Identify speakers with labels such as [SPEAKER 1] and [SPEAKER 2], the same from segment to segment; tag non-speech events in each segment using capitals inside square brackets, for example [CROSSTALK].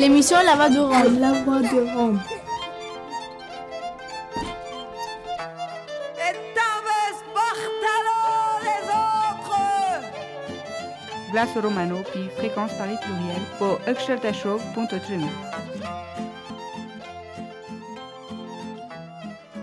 [SPEAKER 1] L'émission La Voix de Rome.
[SPEAKER 2] La Voix de Rome.
[SPEAKER 3] Glace Romano, puis fréquence Paris pluriel, pour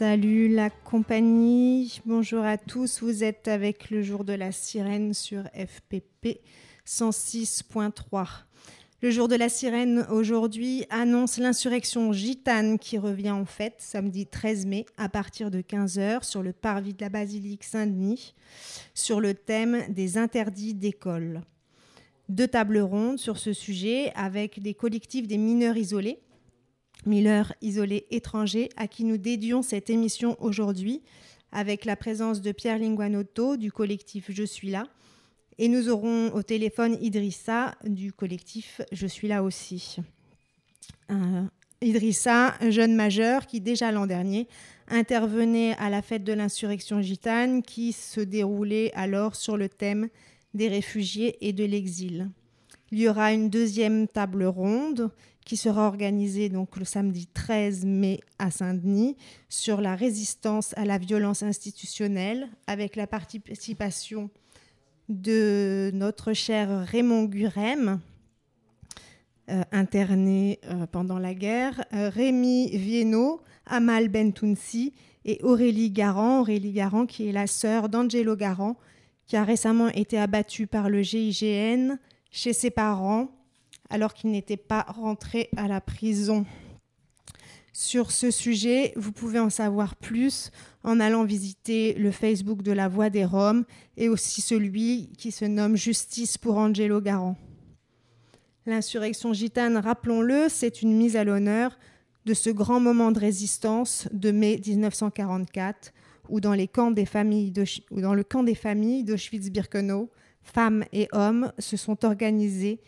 [SPEAKER 4] Salut la compagnie, bonjour à tous, vous êtes avec le jour de la sirène sur FPP 106.3. Le jour de la sirène aujourd'hui annonce l'insurrection gitane qui revient en fait samedi 13 mai à partir de 15h sur le parvis de la basilique Saint-Denis sur le thème des interdits d'école. Deux tables rondes sur ce sujet avec des collectifs des mineurs isolés Miller, isolé étranger, à qui nous dédions cette émission aujourd'hui, avec la présence de Pierre Linguanotto du collectif Je suis là. Et nous aurons au téléphone Idrissa du collectif Je suis là aussi. Euh, Idrissa, jeune majeur qui déjà l'an dernier intervenait à la fête de l'insurrection gitane qui se déroulait alors sur le thème des réfugiés et de l'exil. Il y aura une deuxième table ronde qui sera organisée donc le samedi 13 mai à Saint-Denis sur la résistance à la violence institutionnelle avec la participation de notre cher Raymond Gurem, euh, interné euh, pendant la guerre, euh, Rémi Viennot, Amal Bentounsi et Aurélie Garand. Aurélie Garand qui est la sœur d'Angelo Garand qui a récemment été abattue par le GIGN chez ses parents alors qu'il n'était pas rentré à la prison. Sur ce sujet, vous pouvez en savoir plus en allant visiter le Facebook de la Voix des Roms et aussi celui qui se nomme Justice pour Angelo Garant. L'insurrection gitane, rappelons-le, c'est une mise à l'honneur de ce grand moment de résistance de mai 1944 où dans, les camps des familles dans le camp des familles d'Auschwitz-Birkenau, femmes et hommes se sont organisés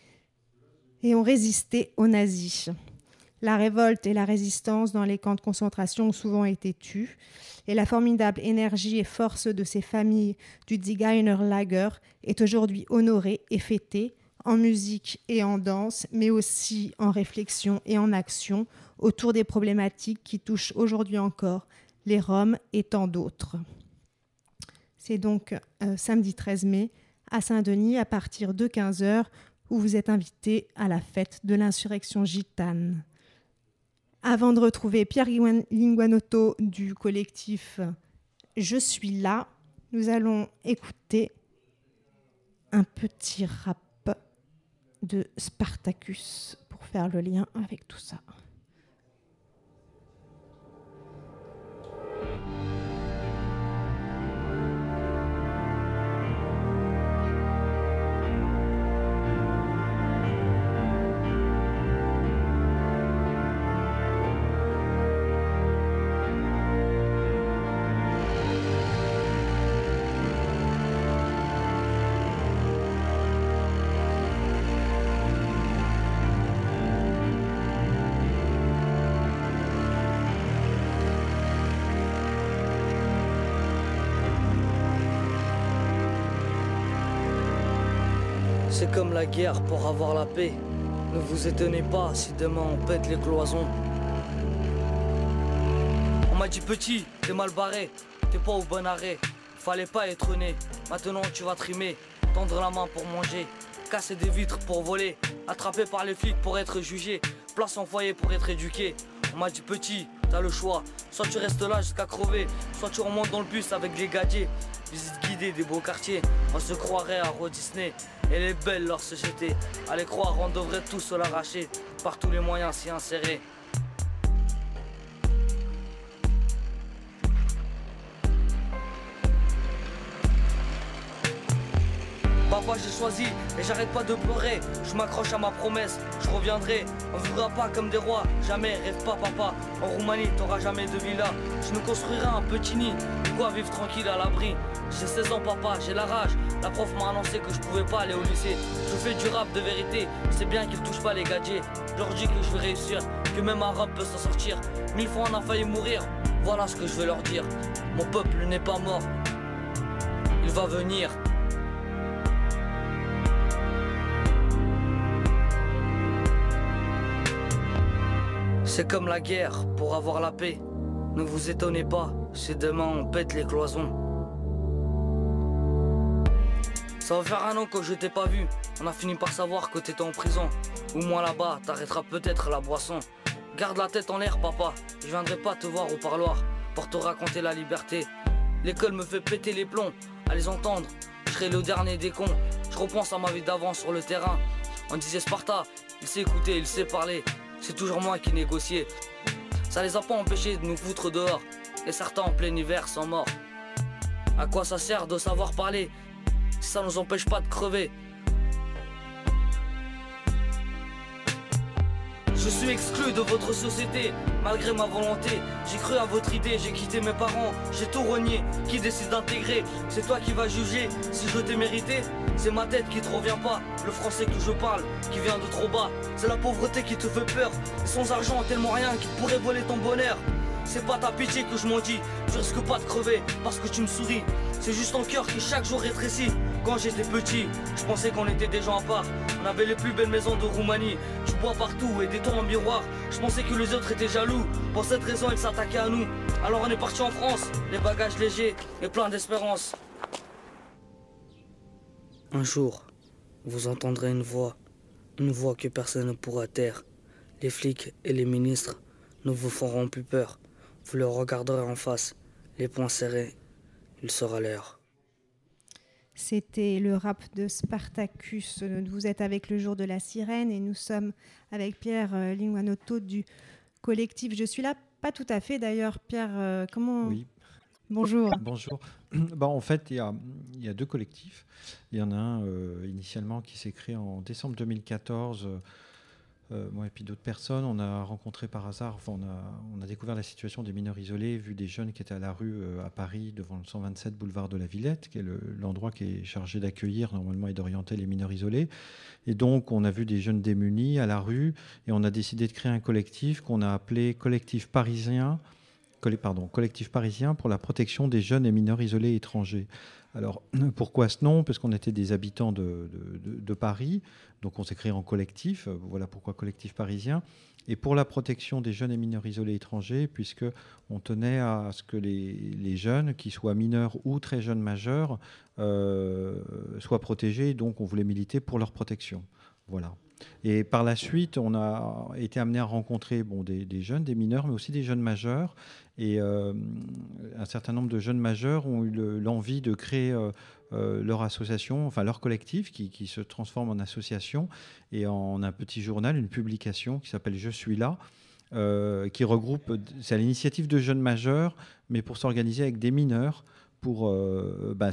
[SPEAKER 4] et ont résisté aux nazis. La révolte et la résistance dans les camps de concentration ont souvent été tues, et la formidable énergie et force de ces familles du Designer Lager est aujourd'hui honorée et fêtée en musique et en danse, mais aussi en réflexion et en action autour des problématiques qui touchent aujourd'hui encore les Roms et tant d'autres. C'est donc euh, samedi 13 mai à Saint-Denis à partir de 15h où vous êtes invité à la fête de l'insurrection gitane. Avant de retrouver Pierre Linguanotto du collectif Je suis là, nous allons écouter un petit rap de Spartacus pour faire le lien avec tout ça.
[SPEAKER 5] Guerre pour avoir la paix. Ne vous étonnez pas si demain on pète les cloisons. On m'a dit petit, t'es mal barré, t'es pas au bon arrêt. Fallait pas être né, maintenant tu vas trimer, tendre la main pour manger, casser des vitres pour voler, attrapé par les flics pour être jugé, place en foyer pour être éduqué. On m'a dit petit, t'as le choix, soit tu restes là jusqu'à crever, soit tu remontes dans le bus avec des gadgets. Visite guidée des beaux quartiers, on se croirait à Walt Disney. Elle est belle leur société, allez croire on devrait tous se l'arracher, par tous les moyens s'y insérer. Papa j'ai choisi et j'arrête pas de pleurer. Je m'accroche à ma promesse, je reviendrai. On vivra pas comme des rois, jamais. Rêve pas papa. En Roumanie t'auras jamais de villa. Je nous construirai un petit nid. Quoi vivre tranquille à l'abri? J'ai 16 ans papa, j'ai la rage. La prof m'a annoncé que je pouvais pas aller au lycée. Je fais du rap de vérité. C'est bien qu'ils touchent pas les gadgets. Je leur dis que je vais réussir Que même un rap peut s'en sortir. Mille fois on a failli mourir. Voilà ce que je vais leur dire. Mon peuple n'est pas mort. Il va venir C'est comme la guerre pour avoir la paix. Ne vous étonnez pas si demain on pète les cloisons. Ça va faire un an que je t'ai pas vu. On a fini par savoir que t'étais en prison. Ou moi là-bas, t'arrêteras peut-être la boisson. Garde la tête en l'air, papa. Je viendrai pas te voir au parloir pour te raconter la liberté. L'école me fait péter les plombs. À les entendre, je serai le dernier des cons. Je repense à ma vie d'avant sur le terrain. On disait Sparta, il sait écouter, il sait parler c'est toujours moi qui négociais. Ça les a pas empêchés de nous foutre dehors, et certains en plein hiver sont morts. À quoi ça sert de savoir parler si ça nous empêche pas de crever? Je suis exclu de votre société, malgré ma volonté. J'ai cru à votre idée, j'ai quitté mes parents, j'ai tout renié. Qui décide d'intégrer C'est toi qui vas juger si je t'ai mérité C'est ma tête qui te revient pas, le français que je parle, qui vient de trop bas. C'est la pauvreté qui te fait peur, sans argent tellement rien qui pourrait voler ton bonheur. C'est pas ta pitié que je m'en dis, je risque pas de crever parce que tu me souris. C'est juste ton cœur qui chaque jour rétrécit. Quand j'étais petit, je pensais qu'on était des gens à part. On avait les plus belles maisons de Roumanie. Du bois partout et des tours en miroir. Je pensais que les autres étaient jaloux. Pour cette raison, ils s'attaquaient à nous. Alors on est parti en France, les bagages légers et plein d'espérance. Un jour, vous entendrez une voix. Une voix que personne ne pourra taire. Les flics et les ministres ne vous feront plus peur. Vous le regarderez en face, les poings serrés. Il sera l'heure.
[SPEAKER 4] C'était le rap de Spartacus. Vous êtes avec le jour de la sirène et nous sommes avec Pierre euh, Linguanotto du collectif Je suis là. Pas tout à fait d'ailleurs, Pierre. Euh, comment
[SPEAKER 1] Oui.
[SPEAKER 4] Bonjour. [LAUGHS]
[SPEAKER 1] Bonjour. [CLEARS THROAT] Bah, en fait, il y, a, il y, a, deux collectifs. Il y en a un euh, initialement qui s'est créé en décembre 2014 euh, moi et puis d'autres personnes, on a rencontré par hasard, enfin, on, a, on, a, découvert la situation des mineurs isolés, vu des jeunes qui étaient à la rue euh, à Paris devant le 127 boulevard de la Villette, qui est l'endroit qui est chargé d'accueillir normalement et d'orienter les mineurs isolés. Et donc on a vu des jeunes démunis à la rue et on a décidé de créer un collectif qu'on a appelé Collectif Parisien, pardon, Collectif Parisien pour la protection des jeunes et mineurs isolés étrangers. Alors, [CLEARS THROAT] pourquoi ce nom? Parce qu'on était des habitants de, Paris, donc on s'est créé en collectif, voilà pourquoi collectif parisien. Et pour la protection des jeunes et mineurs isolés étrangers, puisque on tenait à ce que les, jeunes, qui soient mineurs ou très jeunes majeurs, euh, soient protégés, donc on voulait militer pour leur protection. Voilà. Et par la suite, on a été amené à rencontrer bon, des, jeunes, des mineurs, mais aussi des jeunes majeurs. Et euh, un certain nombre de jeunes majeurs ont eu l'envie de créer euh, euh, leur association, enfin leur collectif, qui, se transforme en association, et en un petit journal, une publication qui s'appelle Je suis là. qui regroupe, c'est à l'initiative de jeunes majeurs, mais pour s'organiser avec des mineurs pour euh, bah,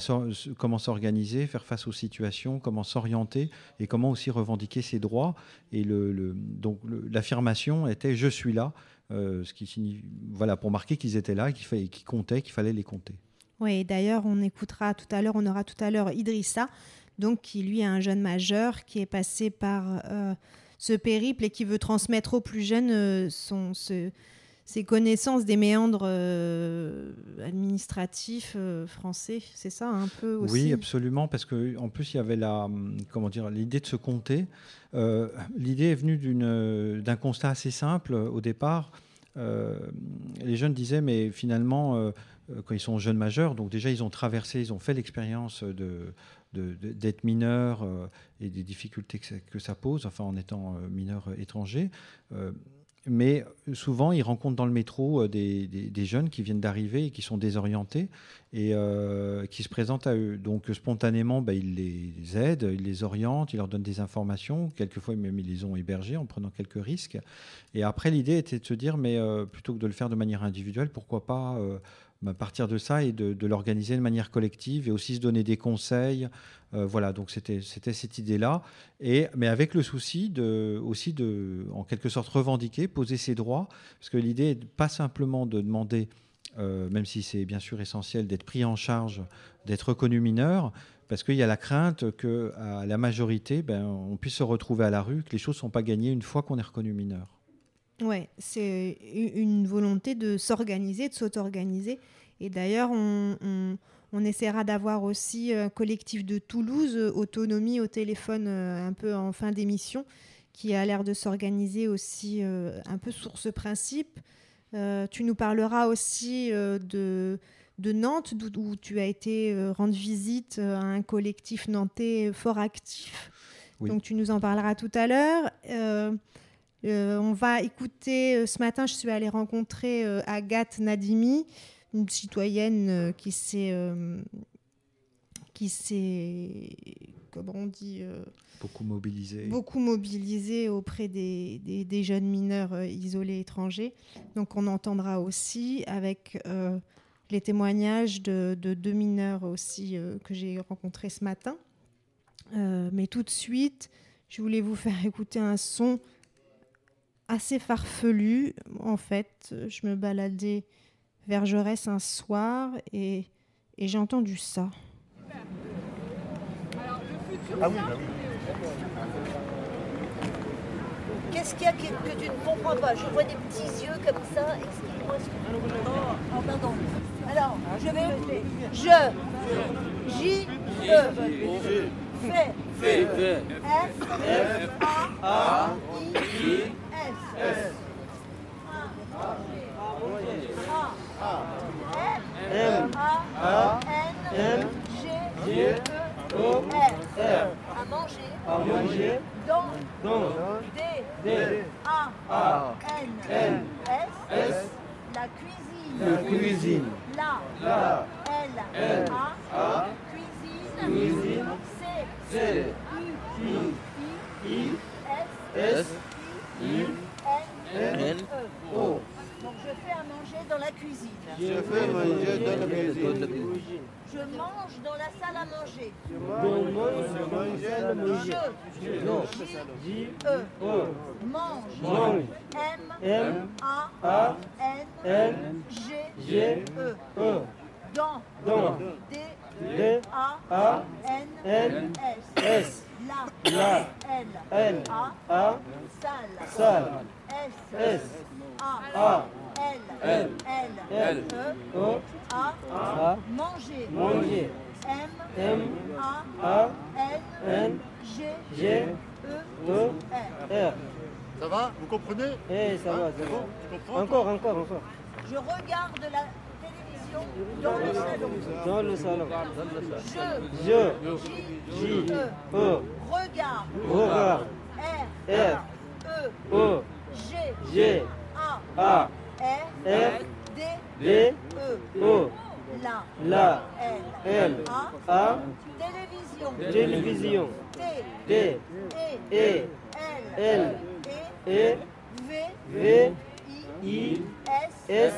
[SPEAKER 1] comment s'organiser, faire face aux situations, comment s'orienter et comment aussi revendiquer ses droits. Et le, donc l'affirmation était je suis là, euh, ce qui voilà pour marquer qu'ils étaient là, qu'ils qu comptaient, qu'il fallait les compter.
[SPEAKER 4] Oui, d'ailleurs on écoutera tout à l'heure, on aura tout à l'heure Idrissa, donc qui lui est un jeune majeur qui est passé par euh, ce périple et qui veut transmettre aux plus jeunes son ce ces connaissances des méandres euh, administratifs euh, français, c'est ça un peu aussi
[SPEAKER 1] Oui, absolument, parce qu'en plus il y avait la, comment dire, l'idée de se compter. Euh, l'idée est venue d'un constat assez simple au départ. les jeunes disaient, mais finalement, quand ils sont jeunes majeurs, donc déjà ils ont traversé, ils ont fait l'expérience de, d'être mineur et des difficultés que ça, que ça, pose, enfin en étant mineur étranger mais souvent, ils rencontrent dans le métro euh, des, jeunes qui viennent d'arriver et qui sont désorientés et euh, qui se présentent à eux. Donc, spontanément, bah, ils les aident, ils les orientent, ils leur donnent des informations. Quelquefois, même, ils les ont hébergés en prenant quelques risques. Et après, l'idée était de se dire, mais euh, plutôt que de le faire de manière individuelle, pourquoi pas bah, partir de ça et de, l'organiser de manière collective et aussi se donner des conseils. Euh, voilà, donc c'était cette idée-là. Mais avec le souci aussi de, en quelque sorte, revendiquer, poser ses droits, parce que l'idée n'est pas simplement de demander, euh, même si c'est bien sûr essentiel, d'être pris en charge, d'être reconnu mineur, parce qu'il y a la crainte que à la majorité, ben, on puisse se retrouver à la rue, que les choses ne sont pas gagnées une fois qu'on est reconnu mineur.
[SPEAKER 4] Oui, c'est une volonté de s'organiser, de s'auto-organiser. Et d'ailleurs, on, essaiera d'avoir aussi un collectif de Toulouse, Autonomie au téléphone euh, un peu en fin d'émission, qui a l'air de s'organiser aussi euh, un peu sur ce principe. Euh, tu nous parleras aussi de, de Nantes, où tu as été rendre visite à un collectif nantais fort actif. Donc tu nous en parleras tout à l'heure. Euh, on va écouter, euh, ce matin, je suis allée rencontrer euh, Agathe Nadimi, une citoyenne qui s'est. qui s'est. comment on dit
[SPEAKER 1] Beaucoup mobilisée.
[SPEAKER 4] Beaucoup mobilisée auprès des, jeunes mineurs isolés étrangers. Donc on entendra aussi avec les témoignages de, de, deux mineurs aussi que j'ai rencontrés ce matin. mais tout de suite, je voulais vous faire écouter un son assez farfelu. En fait, je me baladais vers Jaurès un soir et, et j'ai entendu ça.
[SPEAKER 2] Ah oui, bah oui. Qu'est-ce qu'il y a que, que, tu ne comprends pas Je vois des petits yeux comme ça. Explique-moi ce que tu oh, oh, pardon. Alors, je vais. Je. J. E. Fait. Fait. F. F. A. A. I. S. M. A. N. G. O. R. À manger. À manger. Dans. Dans. D. D. A. A. N. N. S. S. La cuisine. La cuisine. La. La. L. L. A. A. Cuisine. Cuisine. C. C. U. I. I. S. S. I. N, O. Donc je fais à manger dans la cuisine. Je fais à manger dans la cuisine. Je mange dans la salle à manger. Je mange dans la salle à manger. Je. J. E. Mange. M. M. A. N. N. G. G. E. E. Dans. Dans. D. D. A. N. N. S. S. La. La. L. L. A. A. Salle. Salle. S. S. A. A. L. L. L. E. O. A. A. Manger. Manger. M. M. A. A. N. N. G. G. E. E. R. Ça va Vous comprenez Eh, ça va, c'est bon. Encore, encore, encore. Je regarde la télévision dans le salon. Dans le salon. Je. Je. J. J. E. Regarde. Regarde. R. R. E. E. G. G. A. A. D. D. E. E. La. La. L. L. A. A. Télévision. Télévision. T. T. E. E. L. L. E. V. V. I. S. S.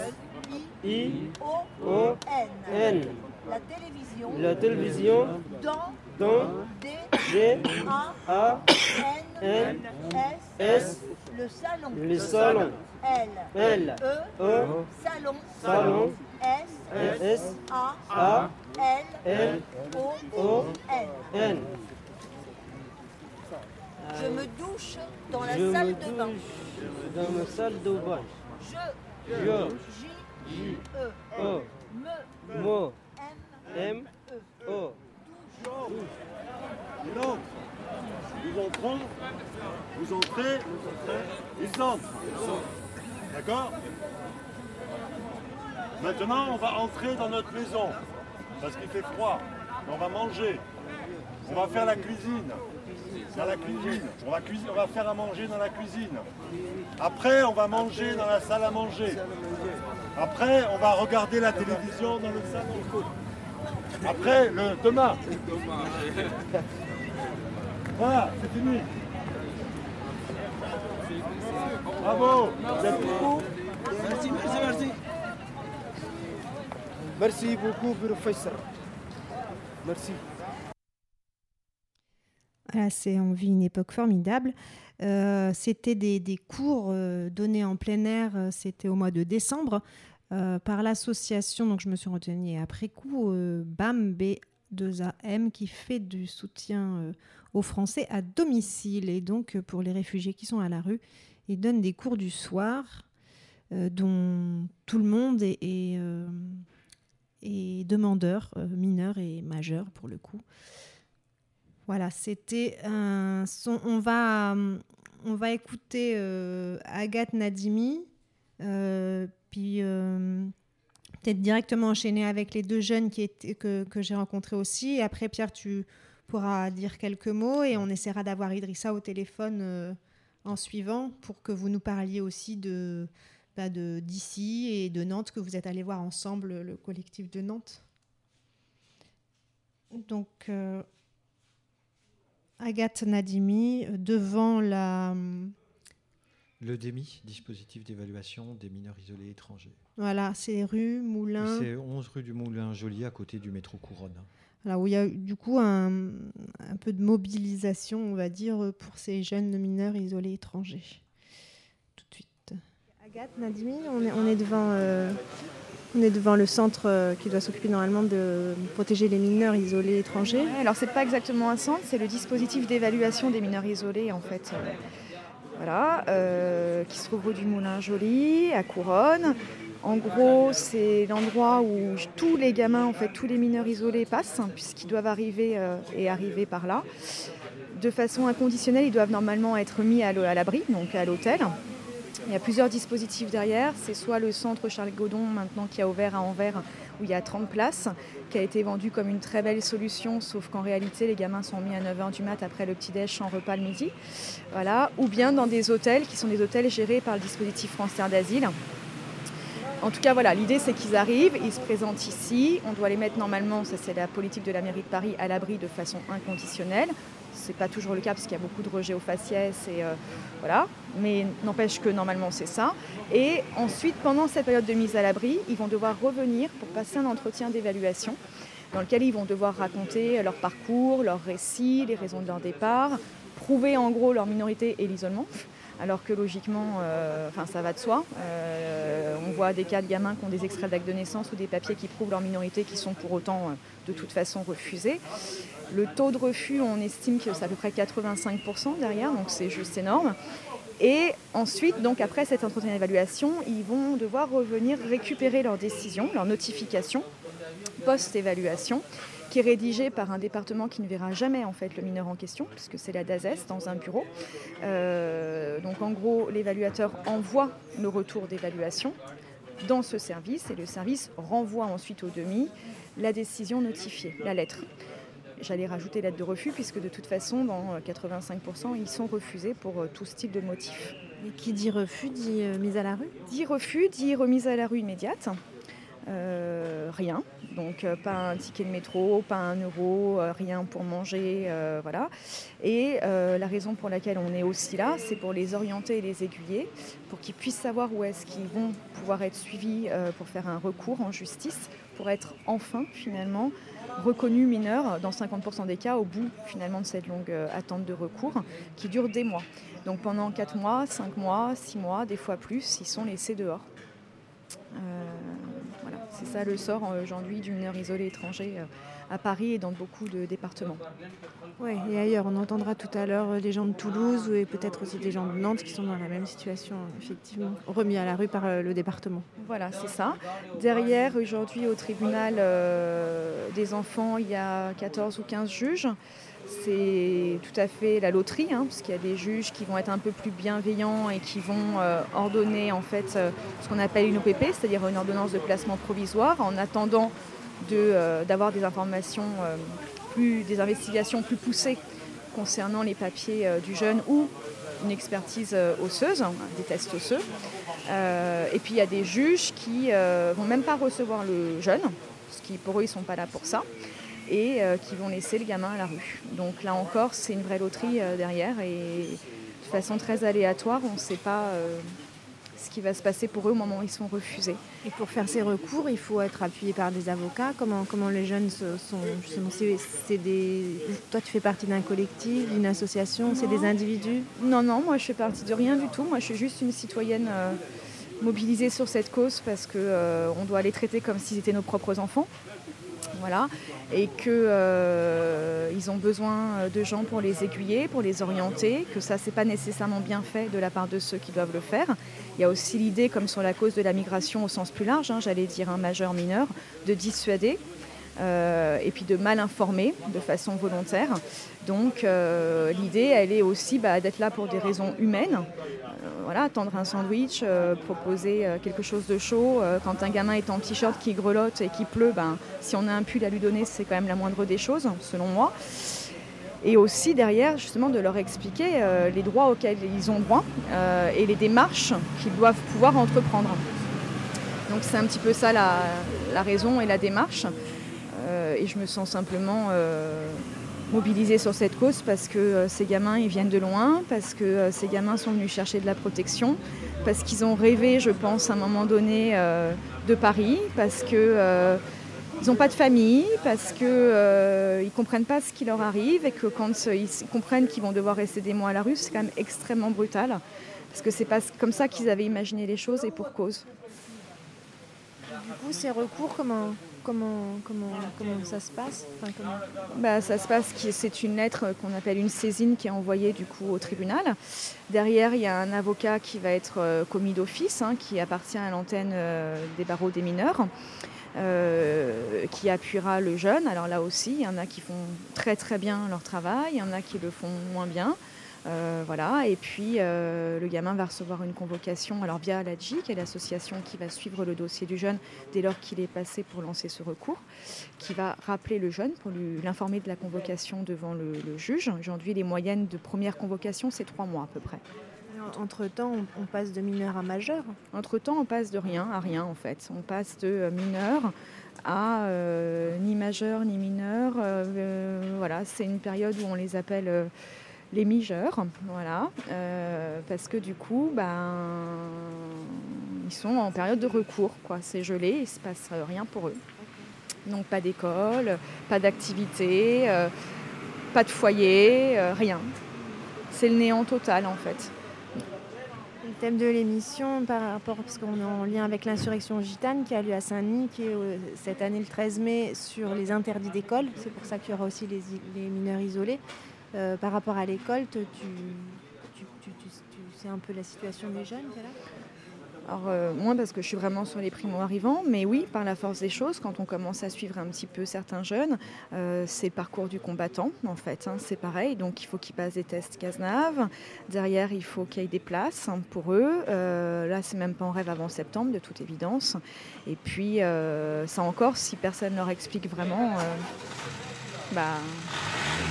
[SPEAKER 2] I. O. O. N. N. La télévision. La télévision. Dans. Dans. D. D. A. A. N. N. S. S. Le salon. Le salon. L. L. E. E. Salon. Salon. S. S. A. A. L. L. O. O. N. N. Je me douche dans la salle de bain. Dans la salle de bain. Je. Je. J. J. E. E. Me. Mo. M. M. E. O. Douche. Vous entrez, vous entrez, ils entrent.
[SPEAKER 6] D'accord Maintenant, on va entrer dans notre maison. Parce qu'il fait froid. On va manger. On va faire la cuisine. Dans la cuisine. On va, cuisiner, on va faire à manger dans la cuisine. Après, on va manger dans la salle à manger. Après, on va regarder la télévision dans le salon. Après, le demain. Voilà, c'est fini. Bravo. Êtes beaucoup
[SPEAKER 7] Merci, merci, merci. Merci beaucoup, professeur. Merci.
[SPEAKER 4] Voilà, c'est on vit une époque formidable. Euh, c'était des, des cours euh, donnés en plein air, euh, c'était au mois de décembre, euh, par l'association, donc je me suis retenue après coup, euh, BAM, B2AM, qui fait du soutien euh, aux Français à domicile. Et donc, euh, pour les réfugiés qui sont à la rue, ils donnent des cours du soir, euh, dont tout le monde est, euh, demandeur, mineur et majeur pour le coup. Voilà, c'était un son. On va, on va écouter Agathe Nadimi, puis peut-être directement enchaîner avec les deux jeunes qui étaient, que, que j'ai rencontrés aussi. Après, Pierre, tu pourras dire quelques mots et on essaiera d'avoir Idrissa au téléphone euh, en suivant pour que vous nous parliez aussi de bah, de- d'ici et de Nantes, que vous êtes allés voir ensemble le collectif de Nantes. Donc, euh, Agathe Nadimi, euh, devant la.
[SPEAKER 1] Le DEMI, dispositif d'évaluation des mineurs isolés étrangers.
[SPEAKER 4] Voilà, c'est rue Moulin.
[SPEAKER 1] C'est 11 rue du Moulin Joli, à côté du métro Couronne.
[SPEAKER 4] Là où il y a du coup un, un peu de mobilisation, on va dire, pour ces jeunes mineurs isolés étrangers. Tout de suite. Agathe Nadimi, on est, on est devant. euh, on est devant le centre euh, qui doit s'occuper normalement de protéger les mineurs isolés étrangers.
[SPEAKER 8] Ouais, alors c'est pas exactement un centre, c'est le dispositif d'évaluation des mineurs isolés en fait. euh, voilà, euh, qui se trouve rue du Moulin Joli, à Couronne. En gros, c'est l'endroit où tous les gamins, en fait, tous les mineurs isolés passent, hein, puisqu'ils doivent arriver euh, et arriver par là. De façon inconditionnelle, ils doivent normalement être mis à l'abri, donc à l'hôtel. Il y a plusieurs dispositifs derrière. C'est soit le centre Charles Godon, maintenant qui a ouvert à Anvers, où il y a 30 places, qui a été vendu comme une très belle solution, sauf qu'en réalité, les gamins sont mis à 9h du mat après le petit-déj sans repas le midi. Voilà. Ou bien dans des hôtels qui sont des hôtels gérés par le dispositif français d'asile. En tout cas, voilà, l'idée c'est qu'ils arrivent, ils se présentent ici, on doit les mettre normalement, ça c'est la politique de la mairie de Paris, à l'abri de façon inconditionnelle. C'est pas toujours le cas parce qu'il y a beaucoup de rejets aux faciès et euh, voilà, mais n'empêche que normalement c'est ça. Et ensuite, pendant cette période de mise à l'abri, ils vont devoir revenir pour passer un entretien d'évaluation dans lequel ils vont devoir raconter leur parcours, leur récit, les raisons de leur départ, prouver en gros leur minorité et l'isolement. Alors que logiquement, euh, ça va de soi. Euh, on voit des cas de gamins qui ont des extraits d'actes de naissance ou des papiers qui prouvent leur minorité qui sont pour autant euh, de toute façon refusés. Le taux de refus, on estime que c'est à peu près 85% derrière, donc c'est juste énorme. Et ensuite, donc après cet entretien d'évaluation, ils vont devoir revenir récupérer leur décision, leur notification post-évaluation, qui est rédigée par un département qui ne verra jamais en fait le mineur en question, puisque c'est la DASES dans un bureau. Euh, donc en gros, l'évaluateur envoie le retour d'évaluation dans ce service et le service renvoie ensuite au demi la décision notifiée, la lettre. J'allais rajouter lettre de refus puisque de toute façon, dans 85%, ils sont refusés pour euh, tout style de motif.
[SPEAKER 4] Et qui dit refus dit euh, mise à la rue?
[SPEAKER 8] Dit refus, dit remise à la rue immédiate. Euh, rien. Donc euh, pas un ticket de métro, pas un euro, euh, rien pour manger, voilà. Et la raison pour laquelle on est aussi là, c'est pour les orienter et les aiguiller, pour qu'ils puissent savoir où est-ce qu'ils vont pouvoir être suivis pour faire un recours en justice, pour être enfin finalement reconnus mineurs dans 50% des cas au bout finalement de cette longue attente de recours qui dure des mois. Donc pendant 4 mois, 5 mois, 6 mois, des fois plus, ils sont laissés dehors. C'est ça le sort euh, aujourd'hui du mineur isolé étranger euh, à Paris et dans beaucoup de départements.
[SPEAKER 4] Oui, et ailleurs, on entendra tout à l'heure euh, des gens de Toulouse et peut-être aussi des gens de Nantes qui sont dans la même situation, effectivement, remis à la rue par le département.
[SPEAKER 8] Voilà, c'est ça. Derrière, aujourd'hui, au tribunal euh, des enfants, il y a 14 ou 15 juges. C'est tout à fait la loterie, hein, parce qu'il y a des juges qui vont être un peu plus bienveillants et qui vont euh, ordonner en fait euh, ce qu'on appelle une OPP, c'est-à-dire une ordonnance de placement provisoire, en attendant euh, d'avoir des informations plus, des investigations plus poussées concernant les papiers du jeune ou une expertise osseuse, hein, des tests osseux. et puis il y a des juges qui vont même pas recevoir le jeune, parce qui pour eux ils sont pas là pour ça et euh, qui vont laisser le gamin à la rue. Donc là encore, c'est une vraie loterie euh, derrière et de façon très aléatoire, on ne sait pas euh, ce qui va se passer pour eux au moment où ils sont refusés.
[SPEAKER 4] Et pour faire ces recours, il faut être appuyé par des avocats. Comment, comment les jeunes sont justement c'est des... Toi, tu fais partie d'un collectif, d'une association, c'est des individus?
[SPEAKER 8] Non, non, moi je fais partie de rien du tout. Moi je suis juste une citoyenne mobilisée sur cette cause parce qu'on doit les traiter comme s'ils étaient nos propres enfants. Voilà et qu'ils euh, ont besoin de gens pour les aiguiller, pour les orienter, que ça, c'est pas nécessairement bien fait de la part de ceux qui doivent le faire. Il y a aussi l'idée, comme sur la cause de la migration au sens plus large, hein, j'allais dire un majeur mineur, de dissuader euh, et puis de mal informer de façon volontaire. Donc euh, l'idée, elle est aussi bah, d'être là pour des raisons humaines, voilà, tendre un sandwich, euh, proposer euh, quelque chose de chaud. Euh, quand un gamin est en t-shirt qui grelotte et qui pleut, ben, si on a un pull à lui donner, c'est quand même la moindre des choses, selon moi. Et aussi derrière, justement, de leur expliquer les droits auxquels ils ont droit et les démarches qu'ils doivent pouvoir entreprendre. Donc c'est un petit peu ça la raison et la démarche. Et je me sens simplement mobilisés sur cette cause parce que euh, ces gamins ils viennent de loin, parce que euh, ces gamins sont venus chercher de la protection, parce qu'ils ont rêvé, je pense, à un moment donné euh, de Paris, parce que ils n'ont pas de famille, parce qu'ils ne comprennent pas ce qui leur arrive et que quand ils comprennent qu'ils vont devoir rester des mois à la rue, c'est quand même extrêmement brutal. Parce que c'est pas comme ça qu'ils avaient imaginé les choses et pour cause.
[SPEAKER 4] Du coup, ces recours, comment, Comment, comment, comment ça se passe
[SPEAKER 8] bah, Ça se passe, c'est une lettre qu'on appelle une saisine qui est envoyée du coup au tribunal. Derrière, il y a un avocat qui va être euh, commis d'office, hein, qui appartient à l'antenne euh, des barreaux des mineurs. Euh, qui appuiera le jeune. Alors là aussi, il y en a qui font très très bien leur travail, il y en a qui le font moins bien. Euh, voilà, et puis euh, le gamin va recevoir une convocation alors via l'ADJI, qui est l'association qui va suivre le dossier du jeune dès lors qu'il est passé pour lancer ce recours, qui va rappeler le jeune pour l'informer de la convocation devant le, juge. Aujourd'hui, les moyennes de première convocation, c'est trois mois à peu près.
[SPEAKER 4] Entre-temps, on passe de mineur à majeur?
[SPEAKER 8] Entre-temps, on passe de rien à rien en fait. On passe de euh, mineur à ni majeur ni mineur. voilà, c'est une période où on les appelle les mijeurs, voilà, euh, parce que du coup, ben, ils sont en période de recours, quoi. C'est gelé, il se passe rien pour eux. Donc pas d'école, pas d'activité, euh, pas de foyer, euh, rien. C'est le néant total en fait.
[SPEAKER 4] Le thème de l'émission, par rapport, parce qu'on est en lien avec l'insurrection gitane qui a lieu à Saint-Denis, qui est cette année le 13 mai, sur les interdits d'école. C'est pour ça qu'il y aura aussi les mineurs isolés. Euh, par rapport à l'école, tu, sais un peu la situation des jeunes
[SPEAKER 8] alors euh, moi parce que je suis vraiment sur les primo-arrivants, mais oui, par la force des choses, quand on commence à suivre un petit peu certains jeunes, euh, c'est parcours du combattant en fait, hein, c'est pareil, donc il faut qu'ils passent des tests Cazenave, derrière il faut qu'il y ait des places hein, pour eux, là c'est même pas en rêve avant septembre de toute évidence, et puis ça encore, si personne ne leur explique vraiment, bah,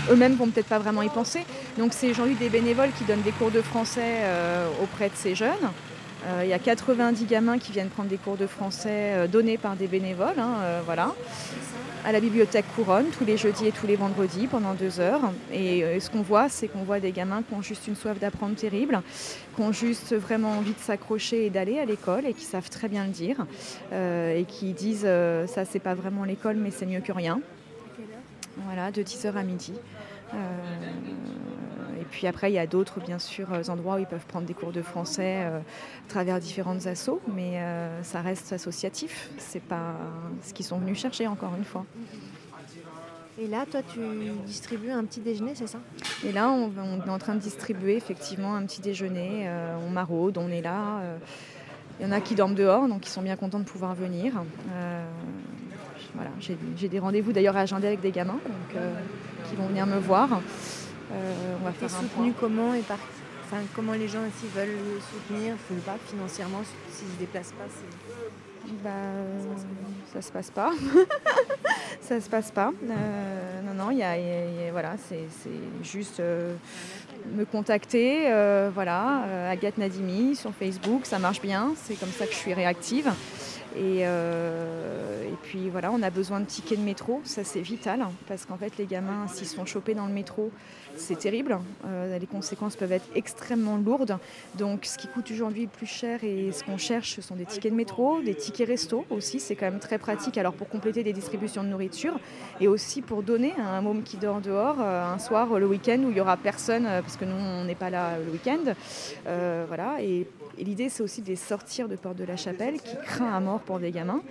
[SPEAKER 8] eux-mêmes vont peut-être pas vraiment y penser. Donc c'est Jean-Luc des bénévoles qui donnent des cours de français euh, auprès de ces jeunes. Euh, il y a 90 gamins qui viennent prendre des cours de français euh, donnés par des bénévoles, hein, voilà, à la bibliothèque Couronne tous les jeudis et tous les vendredis pendant deux heures. Et ce qu'on voit, c'est qu'on voit des gamins qui ont juste une soif d'apprendre terrible, qui ont juste vraiment envie de s'accrocher et d'aller à l'école et qui savent très bien le dire et qui disent ça c'est pas vraiment l'école mais c'est mieux que rien. Voilà, de 10h à midi. Euh, et puis après, il y a d'autres, bien sûr, euh, endroits où ils peuvent prendre des cours de français euh, à travers différentes assos, mais ça reste associatif. C'est pas ce qu'ils sont venus chercher, encore une fois.
[SPEAKER 4] Et là, toi, tu distribues un petit déjeuner, c'est ça?
[SPEAKER 8] Et là, on, est en train de distribuer effectivement un petit déjeuner. on maraude, on est là. Il y en a qui dorment dehors, donc ils sont bien contents de pouvoir venir. Voilà, j'ai des rendez-vous d'ailleurs agendés avec des gamins qui vont venir me voir.
[SPEAKER 4] on va faire soutenu comment et par Enfin, comment les gens aussi veulent le soutenir, ne pas financièrement s'ils ne se déplacent pas
[SPEAKER 8] bah, ça se passe pas. [LAUGHS] ça se passe pas. Euh, non, non, il y a, voilà, c'est juste euh, me contacter. Euh, voilà, Agathe Nadimi sur Facebook, ça marche bien. C'est comme ça que je suis réactive. Et, et, puis voilà, on a besoin de tickets de métro, ça c'est vital, parce qu'en fait les gamins, s'ils sont chopés dans le métro, c'est terrible. Euh, les conséquences peuvent être extrêmement lourdes. Donc ce qui coûte aujourd'hui plus cher et ce qu'on cherche, ce sont des tickets de métro, des tickets resto aussi. C'est quand même très pratique alors pour compléter des distributions de nourriture et aussi pour donner à un môme qui dort dehors euh, un soir le week-end où il n'y aura personne euh, parce que nous on n'est pas là le week-end. voilà. Et, et l'idée c'est aussi de les sortir de Porte de la Chapelle qui craint à mort pour des gamins.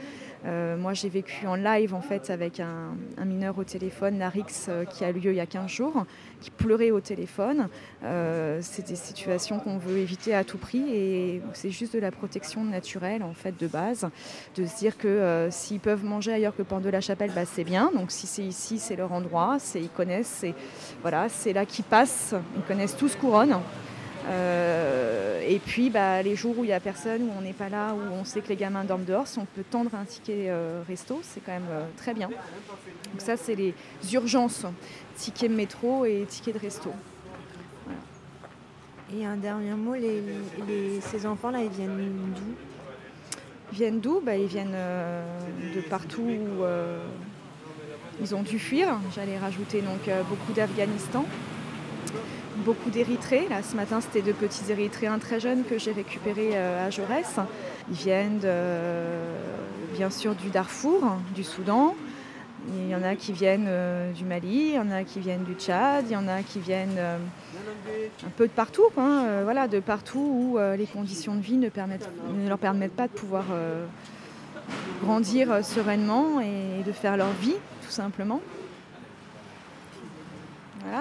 [SPEAKER 8] Euh, moi, j'ai vécu en live en fait avec un, mineur au téléphone, Narix, euh, qui a lieu il y a 15 jours, qui pleurait au téléphone. Euh, c'est des situations qu'on veut éviter à tout prix et c'est juste de la protection naturelle en fait de base, de se dire que s'ils peuvent manger ailleurs que Port de la Chapelle, bah, c'est bien. Donc si c'est ici, c'est leur endroit, ils connaissent, c'est voilà, c'est là qu'ils passent, ils connaissent tous Couronne. Euh, et puis bah, les jours où il n'y a personne, où on n'est pas là, où on sait que les gamins dorment dehors, si on peut tendre un ticket euh, resto, c'est quand même euh, très bien. Donc ça, c'est les urgences, ticket de métro et ticket de resto.
[SPEAKER 4] Et un dernier mot, les, ces enfants-là, ils viennent d'où?
[SPEAKER 8] Ils viennent d'où? Bah, Ils viennent de partout où ils ont dû fuir. J'allais rajouter donc beaucoup d'Afghanistan beaucoup d'Érythréens. Là, ce matin, c'était deux petits Érythréens très jeunes que j'ai récupérés euh, à Jaurès. Ils viennent bien sûr du Darfour, du Soudan. Il y en a qui viennent euh, du Mali, il y en a qui viennent du Tchad, il y en a qui viennent euh, un peu de partout, voilà, de partout où les conditions de vie ne, leur permettent pas de pouvoir grandir sereinement et de faire leur vie, tout simplement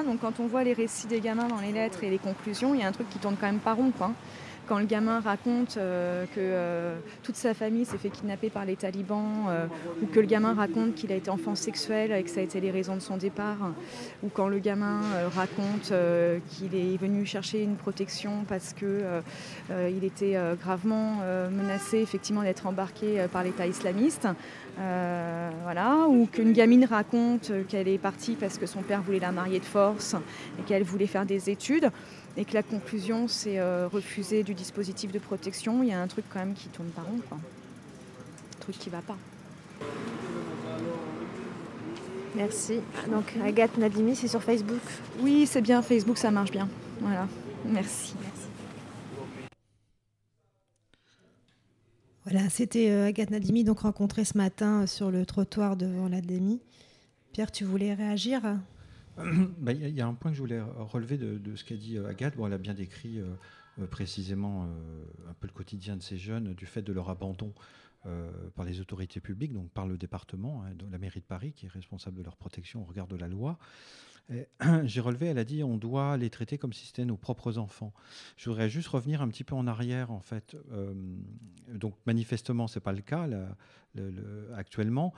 [SPEAKER 8] donc quand on voit les récits des gamins dans les lettres et les conclusions, il y a un truc qui tourne quand même pas rond. Quoi. Quand le gamin raconte euh, que euh, toute sa famille s'est fait kidnapper par les talibans, euh, ou que le gamin raconte qu'il a été enfant sexuel et que ça a été les raisons de son départ, ou quand le gamin raconte qu'il est venu chercher une protection parce qu'il était gravement menacé effectivement d'être embarqué par l'État islamiste, voilà, ou qu'une gamine raconte qu'elle est partie parce que son père voulait la marier de force et qu'elle voulait faire des études et que la conclusion c'est euh, refuser du dispositif de protection, il y a un truc quand même qui tourne pas rond, quoi. Un truc qui va pas.
[SPEAKER 4] Merci. Donc Agathe Nadimi, c'est sur Facebook
[SPEAKER 8] Oui, c'est bien, Facebook ça marche bien. Voilà, merci.
[SPEAKER 4] Voilà, c'était euh, Agathe Nadimi, donc rencontrée ce matin euh, sur le trottoir devant l'Adémie. Pierre, tu voulais réagir?
[SPEAKER 1] Bah, Il y a un point que je voulais relever de, ce qu'a dit euh, Agathe. Bon, elle a bien décrit précisément un peu le quotidien de ces jeunes, du fait de leur abandon par les autorités publiques, donc par le département, hein, la mairie de Paris, qui est responsable de leur protection au regard de la loi. [CLEARS THROAT] J'ai relevé, elle a dit, on doit les traiter comme si c'était nos propres enfants. Je voudrais juste revenir un petit peu en arrière, en fait. Euh, donc, manifestement, ce n'est pas le cas actuellement.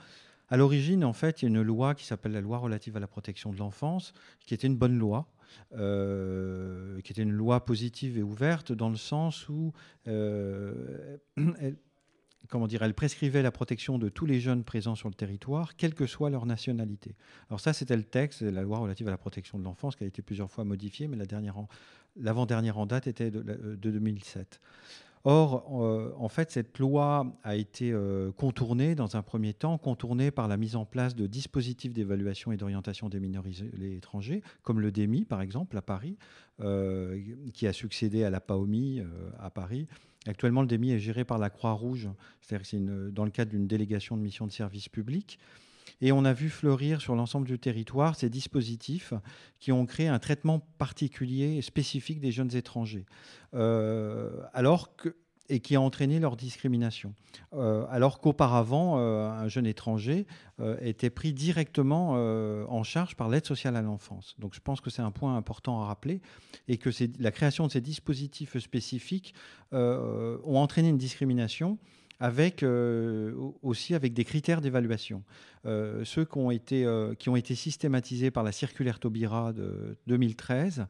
[SPEAKER 1] À l'origine, en fait, il y a une loi qui s'appelle la loi relative à la protection de l'enfance, qui était une bonne loi, euh, qui était une loi positive et ouverte, dans le sens où euh, [CLEARS THROAT] elle, comment dire, elle prescrivait la protection de tous les jeunes présents sur le territoire, quelle que soit leur nationalité. Alors ça, c'était le texte de la loi relative à la protection de l'enfance qui a été plusieurs fois modifiée, mais l'avant-dernière en, date était de, 2007. Or, euh, en fait, cette loi a été euh, contournée dans un premier temps, contournée par la mise en place de dispositifs d'évaluation et d'orientation des mineurs étrangers, comme le DEMI, par exemple, à Paris, euh, qui a succédé à la PAOMI à Paris, Actuellement, le DEMI est géré par la Croix-Rouge, c'est-à-dire que c'est dans le cadre d'une délégation de mission de service public. Et on a vu fleurir sur l'ensemble du territoire ces dispositifs qui ont créé un traitement particulier et spécifique des jeunes étrangers. Euh, et qui a entraîné leur discrimination. Euh, alors qu'auparavant, euh, un jeune étranger était pris directement en charge par l'aide sociale à l'enfance. Donc je pense que c'est un point important à rappeler et que la création de ces dispositifs spécifiques ont entraîné une discrimination avec aussi avec des critères d'évaluation. ceux qui ont, été, qui ont été systématisés par la circulaire Taubira de 2013,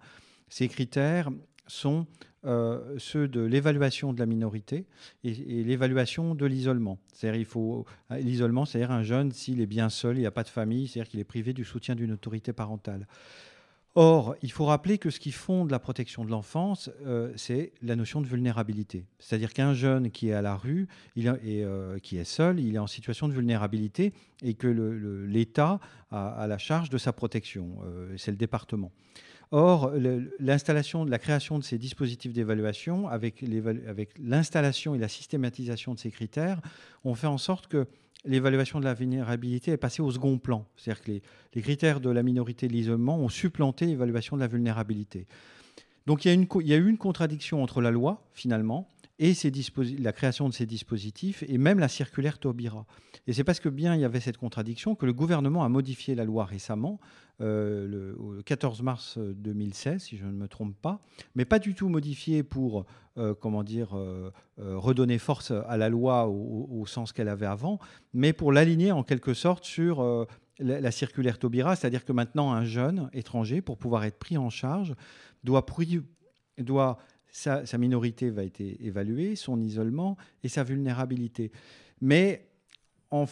[SPEAKER 1] ces critères sont ceux de l'évaluation de la minorité et, l'évaluation de l'isolement. C'est-à-dire il faut l'isolement, c'est-à-dire un jeune s'il est bien seul, il n'y a pas de famille, c'est-à-dire qu'il est privé du soutien d'une autorité parentale. Or, il faut rappeler que ce qui fonde la protection de l'enfance, euh, c'est la notion de vulnérabilité. C'est-à-dire qu'un jeune qui est à la rue euh, qui est seul, il est en situation de vulnérabilité et que l'État a, la charge de sa protection. Euh, c'est le département. Or, l'installation, la création de ces dispositifs d'évaluation, avec l'installation et la systématisation de ces critères, ont fait en sorte que l'évaluation de la vulnérabilité est passée au second plan. C'est-à-dire que les, critères de la minorité de l'isolement ont supplanté l'évaluation de la vulnérabilité. Donc il y, a une, il y, a eu une contradiction entre la loi, finalement, et la création de ces dispositifs, et même la circulaire Taubira. Et c'est parce que bien il y avait cette contradiction que le gouvernement a modifié la loi récemment, euh, le, 14 mars 2016, si je ne me trompe pas, mais pas du tout modifié pour, euh, comment dire, euh, redonner force à la loi au, sens qu'elle avait avant, mais pour l'aligner en quelque sorte sur la, circulaire Taubira, c'est-à-dire que maintenant un jeune étranger, pour pouvoir être pris en charge, doit, doit sa, minorité va être évaluée, son isolement et sa vulnérabilité. Mais en,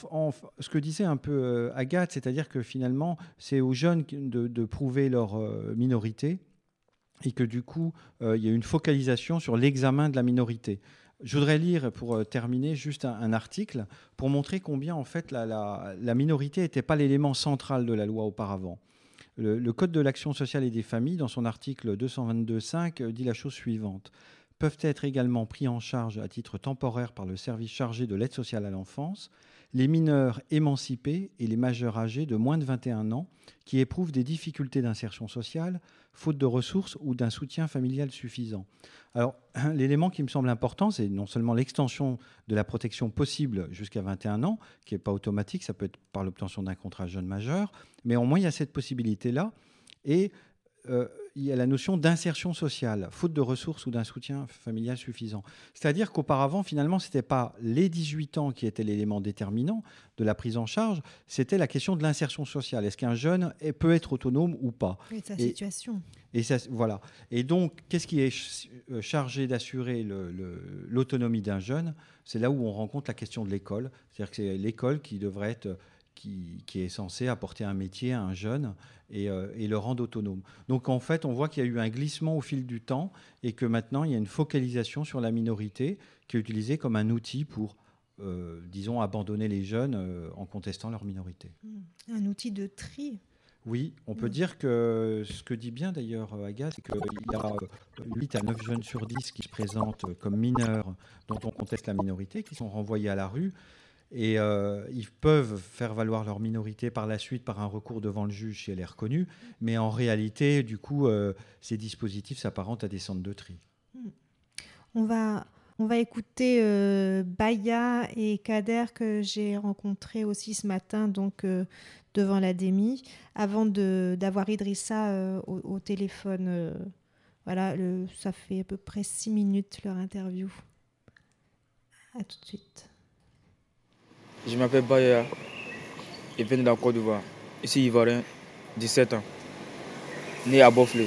[SPEAKER 1] ce que disait un peu euh, Agathe, c'est-à-dire que finalement, c'est aux jeunes de, prouver leur euh, minorité et que du coup, euh, il y a une focalisation sur l'examen de la minorité. Je voudrais lire, pour terminer, juste un, article pour montrer combien, en fait, la, la minorité n'était pas l'élément central de la loi auparavant. Le, Code de l'action sociale et des familles, dans son article 222.5, dit la chose suivante. Peuvent être également pris en charge à titre temporaire par le service chargé de l'aide sociale à l'enfance les mineurs émancipés et les majeurs âgés de moins de 21 ans qui éprouvent des difficultés d'insertion sociale, faute de ressources ou d'un soutien familial suffisant. Alors, [CLEARS THROAT] l'élément qui me semble important, c'est non seulement l'extension de la protection possible jusqu'à 21 ans, qui n'est pas automatique, ça peut être par l'obtention d'un contrat jeune majeur, mais au moins il y a cette possibilité-là. Et euh, il y a la notion d'insertion sociale, faute de ressources ou d'un soutien familial suffisant. C'est-à-dire qu'auparavant, finalement, ce n'était pas les 18 ans qui étaient l'élément déterminant de la prise en charge, c'était la question de l'insertion sociale. Est-ce qu'un jeune peut être autonome ou pas?
[SPEAKER 4] Et sa situation.
[SPEAKER 1] Et ça, voilà. Et donc, qu'est-ce qui est euh, chargé d'assurer l'autonomie d'un jeune? C'est là où on rencontre la question de l'école. C'est-à-dire que c'est l'école qui devrait être qui, est censé apporter un métier à un jeune euh, et, le rendre autonome. Donc en fait, on voit qu'il y a eu un glissement au fil du temps et que maintenant, il y a une focalisation sur la minorité qui est utilisée comme un outil pour, euh, disons, abandonner les jeunes euh, en contestant leur minorité.
[SPEAKER 4] Mmh. Un outil de tri
[SPEAKER 1] oui, on peut mmh. dire que ce que dit bien d'ailleurs Agathe, c'est qu'il y a 8 à 9 jeunes sur 10 qui se présentent comme mineurs dont on conteste la minorité, qui sont renvoyés à la rue. Et euh, ils peuvent faire valoir leur minorité par la suite par un recours devant le juge si elle est reconnue. Mais en réalité, du coup, euh, ces dispositifs s'apparentent à des centres de tri. Hmm.
[SPEAKER 4] On va, on va écouter euh, Baya et Kader que j'ai rencontrés aussi ce matin donc devant l'ADEMI avant d'avoir Idrissa au, téléphone. voilà, ça fait à peu près six minutes leur interview. À tout de suite.
[SPEAKER 9] Je m'appelle Baya et viens de la Côte d'Ivoire. Ici, Ivoirien, 17 ans. Né à Boflé,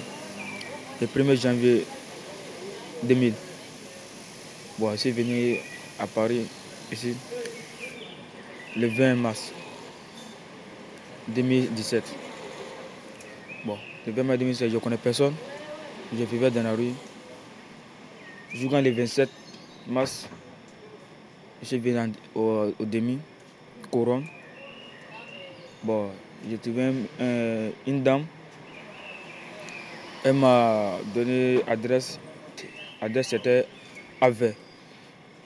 [SPEAKER 9] le 1er janvier 2000. Bon, je suis venu à Paris, ici, le 20 mars 2017. Bon, le 20 mars 2017, je ne connais personne. Je vivais dans la rue. Jusqu'en le 27 mars je suis au, demi, couronne. Bon, j'ai trouvé une dame. Elle m'a donné adresse. Adresse c'était Ave.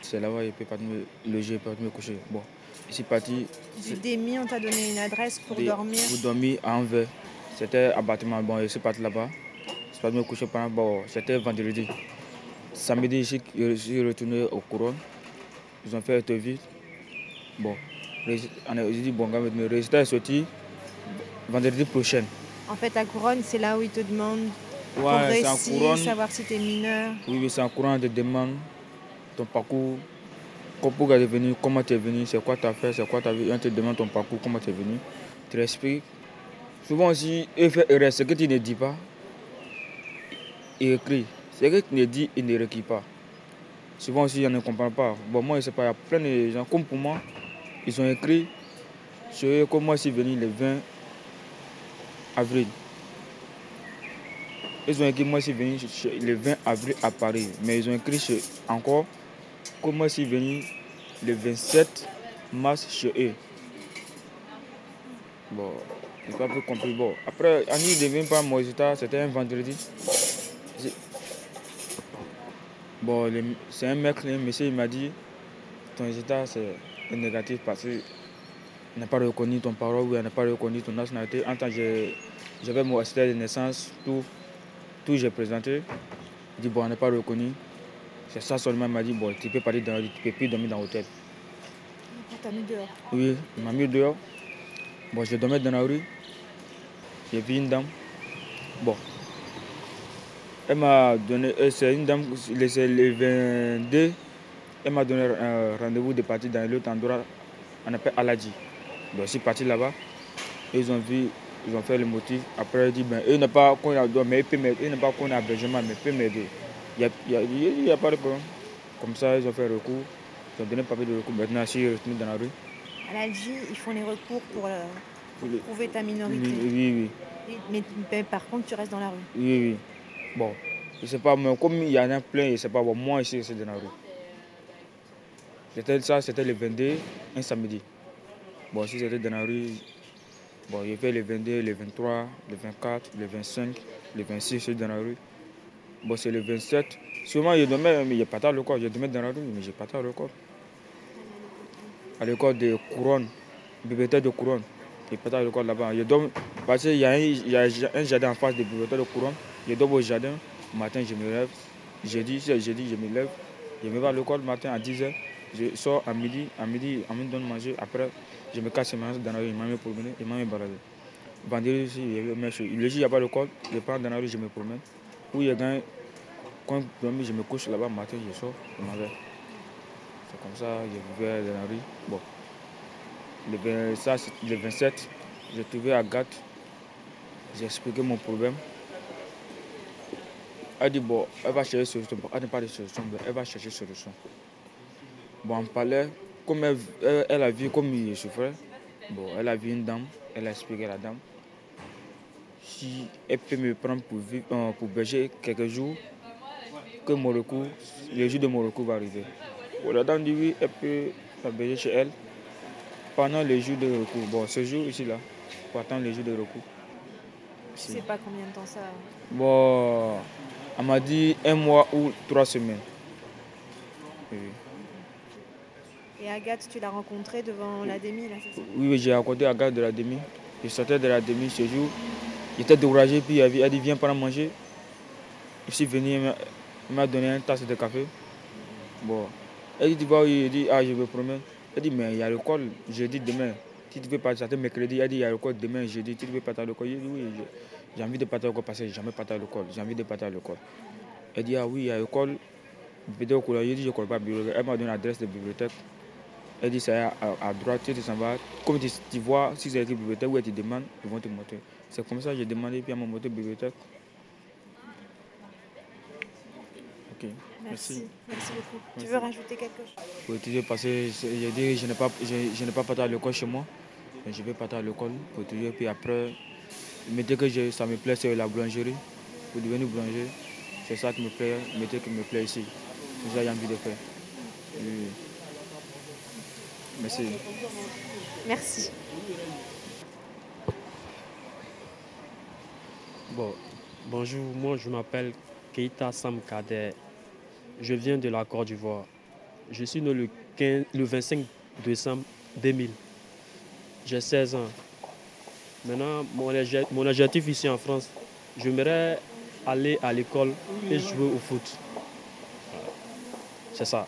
[SPEAKER 9] C'est là-bas, je peux pas me loger, pas me coucher. Bon, je suis parti.
[SPEAKER 4] Du demi, on t'a donné une adresse pour dormir
[SPEAKER 9] Pour dormir à Anvers. C'était un bâtiment. Bon, je suis parti là-bas. Je suis parti me coucher pendant. Bon, c'était vendredi. Samedi, je suis retourné au couronne. Ils ont fait vite. Bon, j'ai dit, bon, le résultat est sorti vendredi prochain.
[SPEAKER 4] En fait, la couronne, c'est là où ils te demandent ouais, couronne, savoir si tu es mineur.
[SPEAKER 9] Oui, c'est en couronne, de demande ton parcours, pourquoi tu es venu, comment tu es venu, c'est quoi tu as fait, c'est quoi tu as vu. On te demande ton parcours, comment tu es venu. Tu expliques. Souvent aussi, ce que tu ne dis pas, il écrit. Ce que tu ne dis, il ne requiert pas. Souvent aussi, on ne comprend pas. Bon, moi, je sais pas, il y a plein de gens comme pour moi, ils ont écrit sur comme moi, je suis venu le 20 avril. Ils ont écrit, moi, je suis venu le 20 avril à Paris. Mais ils ont écrit encore, comme moi, je suis venu le 27 mars chez eux. Bon, je n'ai pas pu. Bon, après, Annie ne vient pas résultat, c'était un vendredi. Bon, c'est un mec, un monsieur, il m'a dit, ton résultat, c'est négatif parce qu'il n'a pas reconnu ton parole ou il n'a pas reconnu ton nationalité. En tant que j'avais mon certificat de naissance, tout tout j'ai présenté. Il dit, bon, on n'est pas reconnu. C'est ça seulement, il m'a dit, bon, tu peux parler dans la rue, tu peux plus dormir dans l'hôtel.
[SPEAKER 8] Il t'a mis dehors
[SPEAKER 9] Oui, il m'a mis dehors. Bon, je dormais dans la rue. J'ai vu une dame. Bon. Elle m'a donné, euh, c'est une dame, c'est le 22. Elle m'a donné un rendez-vous de partir dans l'autre endroit, on appelle Aladji. Donc, je suis parti là-bas. Ils ont vu ils ont fait le motif. Après, ils disent, ben, eux n'est pas qu'on a mais ils n'est pas qu'on a hébergement, mais ils peuvent m'aider. Il n'y a, pas de problème. Comme ça, ils ont fait recours. Ils ont donné le papier de recours. Maintenant, je suis retenu dans la rue.
[SPEAKER 8] L'Algie, ils font les recours pour, euh, prouver ta minorité.
[SPEAKER 9] Oui,
[SPEAKER 8] oui. Mais, par contre, tu restes dans la rue.
[SPEAKER 9] Oui, oui. Bon, je sais pas, mais comme il y en a plein, je sais pas, bon, moi ici, c'est rue. C'était ça, c'était le 22, un samedi. Bon, si c'était rue, Bon, il fait les 22, les 23, les 24, les 25, les 26, je suis dans la rue. Bon, c'est le 27. Souvent, je dormais, mais pas à l'école. Je dormais dans la rue, mais je pas à l'école. À l'école de Couronne, bibliothèque de Couronne. Je pas à l'école là-bas. Je dors, parce qu'il y, a un jardin en face de bibliothèque de Couronne. Je dors au jardin. Le matin, je me lève. Jeudi, jeudi, je me lève. Je me vais à l'école le matin à 10h. Je sors à midi. À midi, on me donne manger. Après, je me casse dans la rue, il m'a mis promener, il m'a mis baladé. Vendredi aussi, il Le jour, il n'y a pas de code, je pars dans la rue, je me promène. Où il y a un quand je me couche là-bas, matin, je sors, je m'en vais. C'est comme ça, je vais dans la rue. Bon. Le, ça, le 27, j'ai trouvé Agathe, j'ai expliqué mon problème. Elle dit, bon, elle va chercher solution. elle n'a pas de solution, elle va chercher solution. Bon, on parlait, comme elle, a vu comme il souffrait, bon, elle a vu une dame, elle a expliqué à la dame si elle peut me prendre pour, vivre, euh, pour berger quelques jours, que mon recours, le jour de mon recours va arriver. la dame dit oui, elle peut berger chez elle pendant les jours de recours. Bon, ce jour ici, là, pour attendre les jours de recours.
[SPEAKER 8] Tu sais pas combien de temps ça
[SPEAKER 9] Bon, elle m'a dit un mois ou trois semaines. Oui.
[SPEAKER 8] Et Agathe, tu l'as rencontrée devant l'ADEMI, là, c'est ça?
[SPEAKER 9] Oui, j'ai rencontré Agathe de l'ADEMI. Je sortais de l'ADEMI ce jour. J'étais découragé, puis elle a dit Viens prendre manger. Je suis venu, elle m'a donné une tasse de café. Bon. Elle dit Tu vas Il dit Ah, je me promets. Elle dit Mais il y a l'école jeudi demain. Si tu veux partir, mercredi. Elle dit Il y a l'école demain, jeudi. Tu veux partir à l'école dit Oui, j'ai envie de partir à l'école parce que j'ai jamais parti à l'école. J'ai envie de partir à l'école. Elle dit Ah oui, il y a l'école. Je dit Je ne connais pas la bibliothèque. Elle m'a donné l'adresse de bibliothèque. Elle dit c'est à, droite, tu s'en vas. Comme tu, vois, si c'est écrit bibliothèque, où elle te demande, ils vont te montrer. C'est comme ça que j'ai demandé, puis elle m'a montré bibliothèque.
[SPEAKER 8] Ok. Merci. Merci, beaucoup. Tu veux rajouter quelque chose?
[SPEAKER 9] Pour étudier, parce que j'ai dit je n'ai pas, je, n'ai pas parti à l'école chez moi. Mais je vais partir à l'école pour étudier. Puis après, mais dès que ça me plaît, c'est la boulangerie. Pour devenir boulanger, c'est ça qui me plaît, mais dès que me plaît ici. C'est ça que j'ai envie de faire. Merci.
[SPEAKER 8] Merci.
[SPEAKER 10] Bon, bonjour, moi je m'appelle Keita Sam Kader. Je viens de la Côte d'Ivoire. Je suis né le, le 25 décembre 2000. J'ai 16 ans. Maintenant, mon, mon objectif ici en France, j'aimerais aller à l'école et jouer au foot. C'est ça.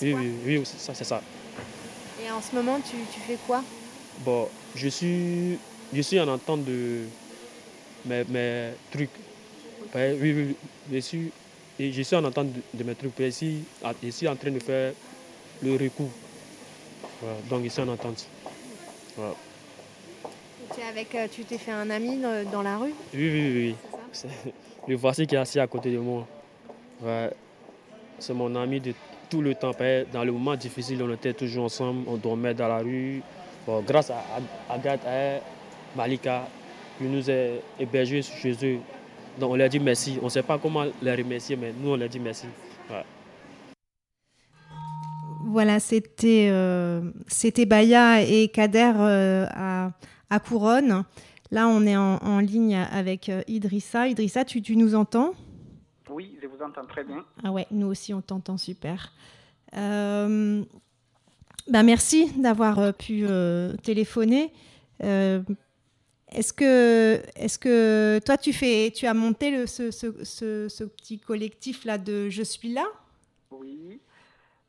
[SPEAKER 10] Oui, oui, oui, ça, c'est ça.
[SPEAKER 8] Et en ce moment, tu, fais quoi?
[SPEAKER 10] Bon, je suis, je suis en entente de mes, mes trucs. Oui, oui, je suis je suis en attente de, mes trucs. Ici, je suis en train de faire le recours. donc, je suis en attente.
[SPEAKER 4] Avec, euh, tu t'es fait un ami dans la rue
[SPEAKER 10] Oui, oui, oui. C'est [LAUGHS] le voici qui est assis à côté de moi. C'est mon ami de tout le temps. Dans le moment difficile, on était toujours ensemble, on dormait dans la rue. grâce à Agathe, à Malika, qui nous a hébergés chez eux. Donc on leur dit merci. On ne sait pas comment les remercier, mais nous on leur dit merci.
[SPEAKER 4] Voilà, c'était euh, c'était Baya et Kader euh, à, à, Couronne. Là, on est en, ligne avec euh, Idrissa. Idrissa, tu, tu, nous entends?
[SPEAKER 11] Oui, je vous entends très bien.
[SPEAKER 4] Ah ouais, nous aussi, on t'entend super. bah merci d'avoir pu téléphoner. Est-ce que, est que toi, tu, fais, tu as monté le, ce, ce, ce, petit collectif-là de Je suis là
[SPEAKER 11] Oui.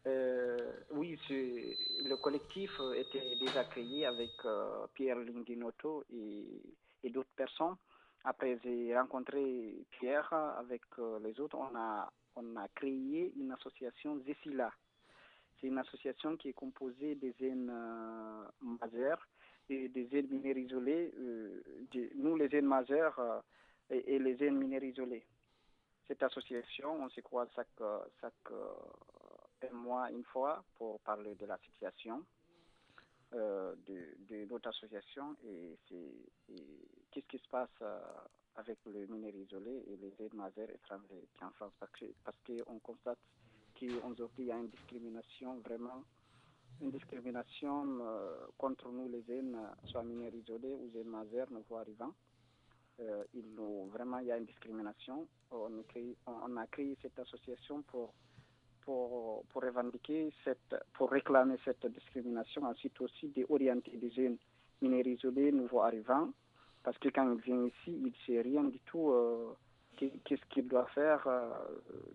[SPEAKER 11] Euh, oui, le collectif était déjà créé avec euh, Pierre Lindinotto et, d'autres personnes. Après, j'ai rencontré Pierre avec euh, les autres. On a, créé une association Zesila. C'est une association qui est composée des jeunes majeurs et des zones minières isolées, euh, nous les zones majeures euh, et, les zones minières isolées. Cette association, on se croise chaque un mois, une fois, pour parler de la situation euh, de, notre association et, qu'est-ce qui se passe avec le mineur isolé et les zones majeures étrangers qui en France? Parce qu'on constate qu'aujourd'hui, il y a une discrimination vraiment une discrimination euh, contre nous les jeunes, soit mineurs isolés ou jeunes majeurs, nouveaux arrivants. Euh, il vraiment, il y a une discrimination. On, on, a créé cette association pour, pour, revendiquer, cette, pour réclamer cette discrimination, ensuite aussi d'orienter des jeunes mineurs isolés, nouveaux arrivants, parce que quand ils viennent ici, ils ne savent rien du tout. Euh, qu'est-ce qu'ils doivent faire,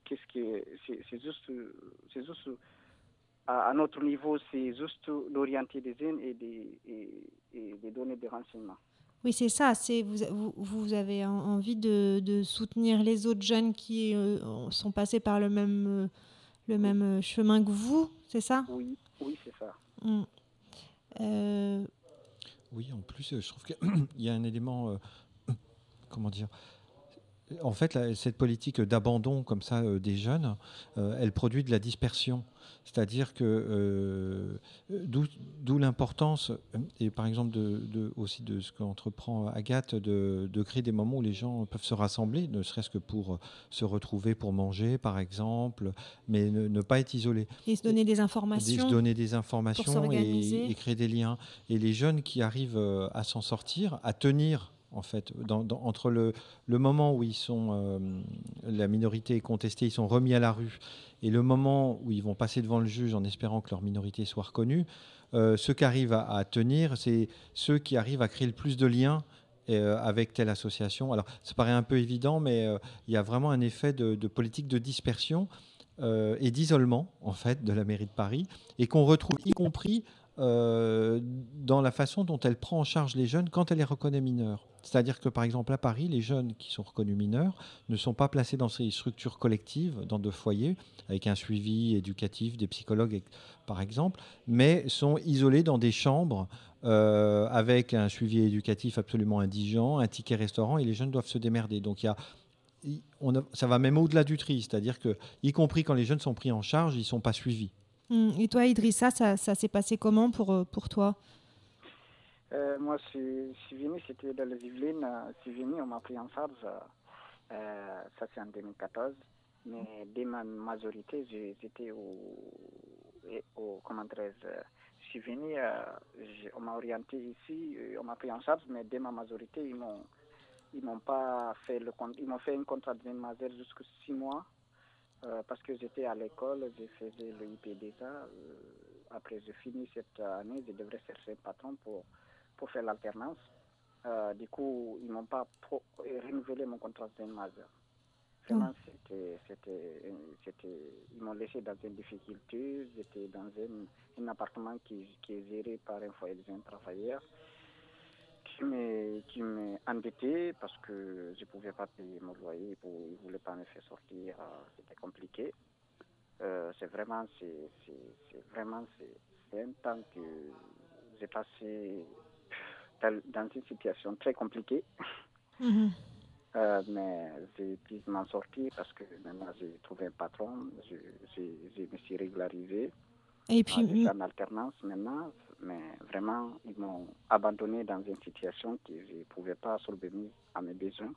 [SPEAKER 11] qu'est-ce qui c'est juste, c'est juste à, notre niveau, c'est juste d'orienter des jeunes et des, donner des renseignements.
[SPEAKER 4] Oui, c'est ça. C'est vous, vous, avez envie de, de, soutenir les autres jeunes qui euh, sont passés par le même, euh, le même euh, chemin que vous, c'est ça?
[SPEAKER 11] Oui, oui, c'est ça.
[SPEAKER 4] Hum.
[SPEAKER 1] Oui, en plus, je trouve qu'il [CLEARS THROAT] y a un élément, [CLEARS THROAT] comment dire, en fait, cette politique d'abandon comme ça des jeunes, elle produit de la dispersion. C'est-à-dire que euh, d'où l'importance, et par exemple de, aussi de ce qu'entreprend Agathe, de, créer des moments où les gens peuvent se rassembler, ne serait-ce que pour se retrouver pour manger, par exemple, mais ne, pas être isolés.
[SPEAKER 4] Et se donner des informations.
[SPEAKER 1] se donner des informations et, créer des liens. Et les jeunes qui arrivent euh, à s'en sortir, à tenir en fait, entre le, moment où ils sont, euh, la minorité est contestée, ils sont remis à la rue, et le moment où ils vont passer devant le juge en espérant que leur minorité soit reconnue, euh, ceux qui arrivent à, tenir, c'est ceux qui arrivent à créer le plus de liens euh, avec telle association. Alors, ça paraît un peu évident, mais il y a vraiment un effet de, politique de dispersion et d'isolement, en fait, de la mairie de Paris, et qu'on retrouve y compris dans la façon dont elle prend en charge les jeunes quand elle les reconnaît mineurs. C'est-à-dire que, par exemple, à Paris, les jeunes qui sont reconnus mineurs ne sont pas placés dans ces structures collectives, dans deux foyers, avec un suivi éducatif, des psychologues, par exemple, mais sont isolés dans des chambres euh, avec un suivi éducatif absolument indigent, un ticket restaurant, et les jeunes doivent se démerder. Donc, il y a ça va même au-delà du tri, c'est-à-dire que, y compris quand les jeunes sont pris en charge, ils ne sont pas suivis.
[SPEAKER 4] Hum, et toi, Idrissa, ça, s'est passé comment pour, euh, pour toi?
[SPEAKER 11] Euh, moi, je suis venu, c'était dans les Yvelines. Je suis venu, on m'a pris en charge. Euh, ça, c'est en 2014. Mais dès ma majorité, j'étais au, au. Comment Je suis venu, euh, on m'a orienté ici, on m'a pris en charge, mais dès ma majorité, ils m'ont. Ils m'ont pas fait le ils m'ont fait un contrat de majeur jusqu'à six mois parce que j'étais à l'école, je faisais le IPDSA. après, j'ai fini cette année, je devrais chercher un patron pour pour faire l'alternance. Euh, du coup, ils m'ont pas renouvelé mon contrat de majeur. Vraiment, mm. c'était, c'était, ils m'ont laissé dans une difficulté. J'étais dans un, un appartement qui, qui, est géré par un foyer de travailleurs qui m'est qui m'est endetté parce que je ne pouvais pas payer mon loyer, ils ne voulaient pas me faire sortir, euh, c'était compliqué. Euh, c'est vraiment, c'est vraiment, c'est un temps que j'ai passé dans dans une situation très compliquée.
[SPEAKER 4] Mhm.
[SPEAKER 11] Euh, mais j'ai pu m'en sortir parce que maintenant j'ai trouvé un patron, je, je, je me suis régularisé.
[SPEAKER 4] Et
[SPEAKER 11] Ah,
[SPEAKER 4] puis,
[SPEAKER 11] suis en alternance maintenant, mais vraiment, ils m'ont abandonné dans une situation que je ne pouvais pas subvenir à mes besoins,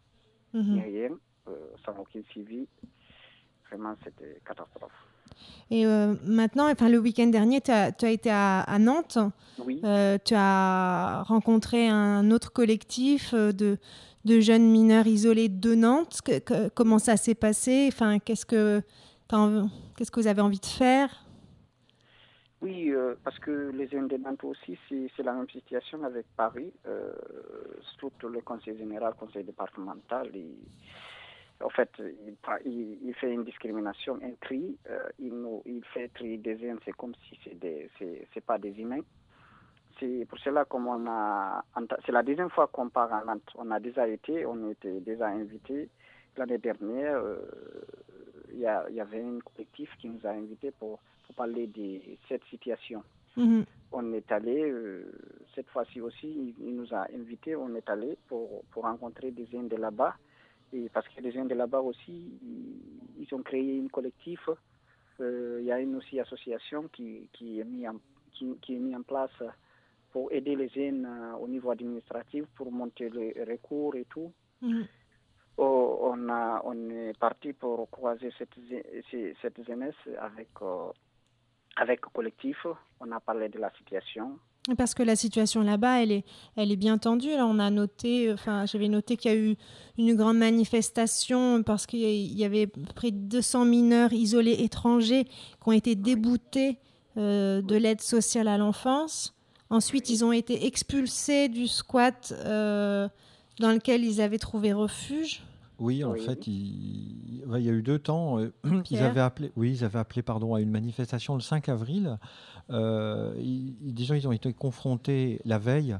[SPEAKER 4] Mhm.
[SPEAKER 11] ni rien, euh, sans aucun suivi. Vraiment, c'était catastrophe.
[SPEAKER 4] Et euh, maintenant, enfin, le week-end dernier, tu as, as été à, à Nantes.
[SPEAKER 11] Oui.
[SPEAKER 4] Euh, tu as rencontré un autre collectif de, de jeunes mineurs isolés de Nantes. Que- que- comment ça s'est passé? Enfin, qu'est-ce que vous avez envie de faire?
[SPEAKER 11] Oui, euh, parce que les Nantes aussi, c'est la même situation avec Paris, euh, le conseil général, conseil départemental. en fait, il, fait une discrimination, un tri. euh, il, fait tri des jeunes, c'est comme si c'est pas des humains. C'est pour cela comme on a, c'est la deuxième fois qu'on part à Nantes. On a déjà été, on était déjà invités. L'année dernière, euh, il y, y avait un collectif qui nous a invités pour, pour parler de cette situation.
[SPEAKER 4] Mhm.
[SPEAKER 11] On est allé, euh, cette fois-ci aussi, il, nous a invités, on est allé pour, pour rencontrer des jeunes de là-bas. Et parce que les jeunes de là-bas aussi, ils, ils ont créé un collectif. Euh, il y a une aussi association qui, qui, est mis en, qui, qui est mise en place pour aider les jeunes euh, au niveau administratif, pour monter les recours et tout.
[SPEAKER 4] Mhm.
[SPEAKER 11] Oh, on, a, on est parti pour croiser cette, cette jeunesse avec, avec le collectif. On a parlé de la situation.
[SPEAKER 4] Parce que la situation là-bas, elle est, elle est bien tendue. Là, on a noté, enfin, j'avais noté qu'il y a eu une grande manifestation parce qu'il y y avait près de 200 mineurs isolés étrangers qui ont été déboutés euh, de l'aide sociale à l'enfance. Ensuite, ils ont été expulsés du squat euh, dans lequel ils avaient trouvé refuge.
[SPEAKER 1] Oui, en
[SPEAKER 11] Oui.
[SPEAKER 1] fait, il... y a eu deux temps. euh, [CLEARS THROAT] Ils
[SPEAKER 4] Pierre
[SPEAKER 1] avaient appelé, oui, ils avaient appelé pardon, à une manifestation le 5 avril. Euh, ils- ils- déjà, ils ont été confrontés la veille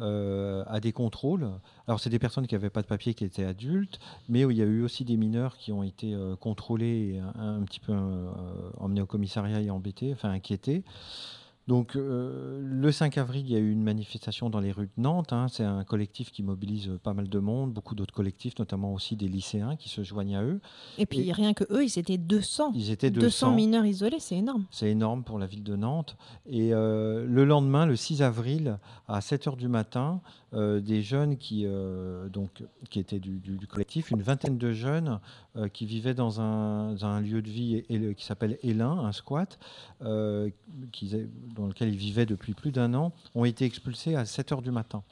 [SPEAKER 1] euh, à des contrôles. Alors, c'est des personnes qui n'avaient pas de papier, qui étaient adultes, mais où il y a eu aussi des mineurs qui ont été euh, contrôlés et un, un petit peu euh, emmenés au commissariat et embêtés, enfin inquiétés. Donc, euh, le 5 avril, il y a eu une manifestation dans les rues de Nantes. hein. C'est un collectif qui mobilise pas mal de monde, beaucoup d'autres collectifs, notamment aussi des lycéens qui se joignent à eux.
[SPEAKER 4] Et puis, rien que eux, ils étaient 200.
[SPEAKER 1] Ils étaient
[SPEAKER 4] 200
[SPEAKER 1] 200.
[SPEAKER 4] mineurs isolés, c'est énorme.
[SPEAKER 1] C'est énorme pour la ville de Nantes. Et euh, le lendemain, le 6 avril, à 7 h du matin, euh, des jeunes qui, euh, donc, qui étaient du, du- du collectif, une vingtaine de jeunes euh, qui vivaient dans un, dans un lieu de vie qui s'appelle Élin, un squat, euh, qu'ils- dans lequel ils vivaient depuis plus d'un an, ont été expulsés à 7 h du matin.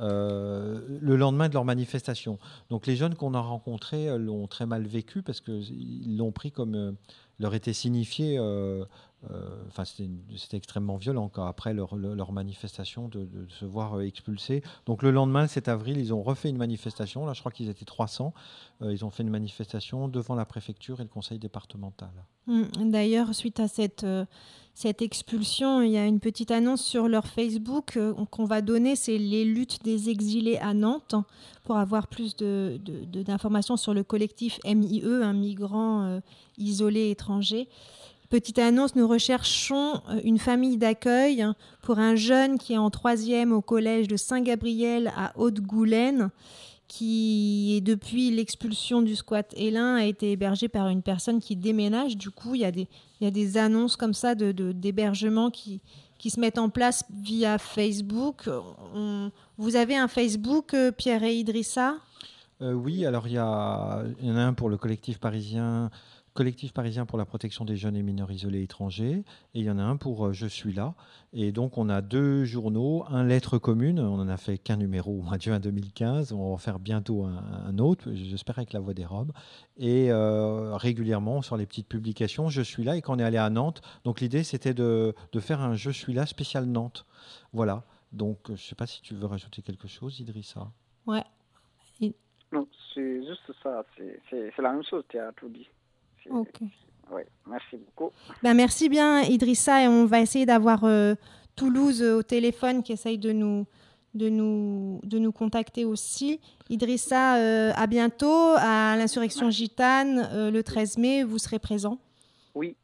[SPEAKER 1] euh, le lendemain de leur manifestation. Donc les jeunes qu'on a rencontrés euh, l'ont très mal vécu parce qu'ils l'ont pris comme euh, leur était signifié, enfin c'était extrêmement violent quoi, après leur, leur- manifestation de, se voir expulsés. Donc le lendemain, le 7 avril, ils ont refait une manifestation, là je crois qu'ils étaient 300, Euh, ils ont fait une manifestation devant la préfecture et le conseil départemental.
[SPEAKER 4] Mm. D'ailleurs, suite à cette, cette expulsion, il y a une petite annonce sur leur Facebook euh, qu'on va donner, c'est les luttes des exilés à Nantes, pour avoir plus de- de- de- d'informations sur le collectif MIE, un migrant euh, isolé étranger. Petite annonce, nous recherchons euh, une famille d'accueil pour un jeune qui est en troisième au collège de Saint-Gabriel à Haute-Goulaine qui, depuis l'expulsion du squat Hélin, a été hébergé par une personne qui déménage. Du coup, il y a des, annonces comme ça de, de- d'hébergement qui, qui se mettent en place via Facebook. Vous avez un Facebook, euh, Pierre et Idrissa?
[SPEAKER 1] Euh, oui, alors il y, il y en a un pour le collectif parisien, collectif parisien pour la protection des jeunes et mineurs isolés étrangers, et il y en a un pour euh, Je suis là. Et donc on a deux journaux, un lettre commune, on en a fait qu'un numéro au mois de juin 2015, on va en faire bientôt un, un autre, j'espère avec la voix des robes, et euh, régulièrement sur les petites publications, Je suis là, et quand on est allé à Nantes, donc l'idée c'était de, de faire un Je suis là spécial Nantes. Voilà, donc je ne sais pas si tu veux rajouter quelque chose, Idrissa.
[SPEAKER 4] Ouais.
[SPEAKER 11] Non, c'est juste ça. C'est la même chose, tu as tout dit.
[SPEAKER 4] Ok.
[SPEAKER 11] Oui, merci beaucoup.
[SPEAKER 4] Ben, merci bien, Idrissa. Et on va essayer d'avoir euh, Toulouse euh, au téléphone qui essaye de nous, de nous, de nous contacter aussi. Idrissa, euh, à bientôt à l'insurrection gitane euh, le 13 mai. Vous serez présent
[SPEAKER 11] Oui,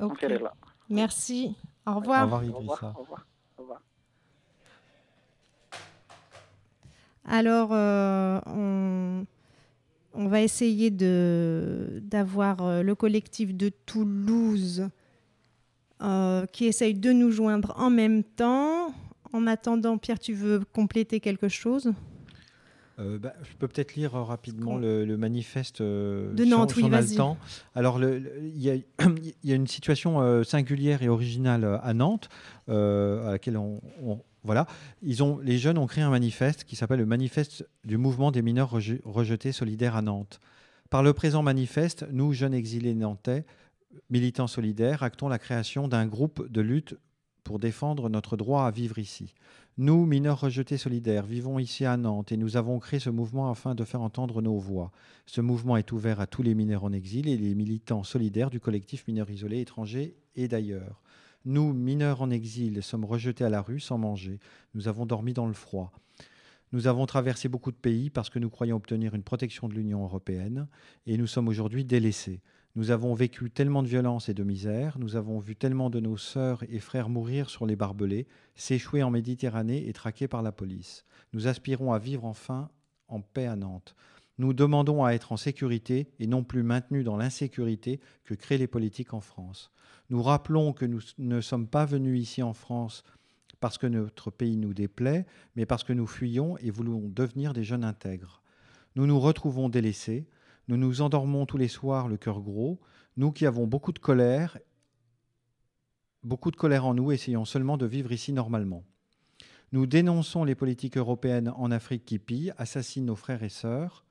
[SPEAKER 4] Ok.
[SPEAKER 11] on serait là.
[SPEAKER 4] Merci. Au revoir.
[SPEAKER 1] Au revoir,
[SPEAKER 11] Au
[SPEAKER 1] Idrissa.
[SPEAKER 11] revoir. Au revoir. Au revoir.
[SPEAKER 4] Alors, euh, on, on va essayer de- d'avoir euh, le collectif de Toulouse euh, qui essaye de nous joindre en même temps. En attendant, Pierre, tu veux compléter quelque chose?
[SPEAKER 1] Euh, bah, je peux peut-être lire rapidement le, le manifeste euh,
[SPEAKER 4] De Nantes,
[SPEAKER 1] si
[SPEAKER 4] oui,
[SPEAKER 1] on a le
[SPEAKER 4] vas-y.
[SPEAKER 1] temps. Alors, il y, a- [CLEARS THROAT] il y a une situation singulière et originale à Nantes, à laquelle on, on- voilà. Les jeunes ont créé un manifeste qui s'appelle le manifeste du mouvement des mineurs reje- rejetés solidaires à Nantes. Par le présent manifeste, nous, jeunes exilés nantais, militants solidaires, actons la création d'un groupe de lutte pour défendre notre droit à vivre ici. Nous, mineurs rejetés solidaires, vivons ici à Nantes et nous avons créé ce mouvement afin de faire entendre nos voix. Ce mouvement est ouvert à tous les mineurs en exil et les militants solidaires du collectif mineurs isolés étrangers et d'ailleurs. Nous, mineurs en exil, sommes rejetés à la rue sans manger. Nous avons dormi dans le froid. Nous avons traversé beaucoup de pays parce que nous croyons obtenir une protection de l'Union européenne et nous sommes aujourd'hui délaissés. Nous avons vécu tellement de violence et de misère, nous avons vu tellement de nos sœurs et frères mourir sur les barbelés, s'échouer en Méditerranée et traqués par la police. Nous aspirons à vivre enfin en paix à Nantes. Nous demandons à être en sécurité et non plus maintenus dans l'insécurité que créent les politiques en France. Nous rappelons que nous ne sommes pas venus ici en France parce que notre pays nous déplaît, mais parce que nous fuyons et voulons devenir des jeunes intègres. Nous nous retrouvons délaissés, nous nous endormons tous les soirs le cœur gros, nous qui avons beaucoup de colère, beaucoup de colère en nous, essayons seulement de vivre ici normalement. Nous dénonçons les politiques européennes en Afrique qui pillent, assassinent nos frères et sœurs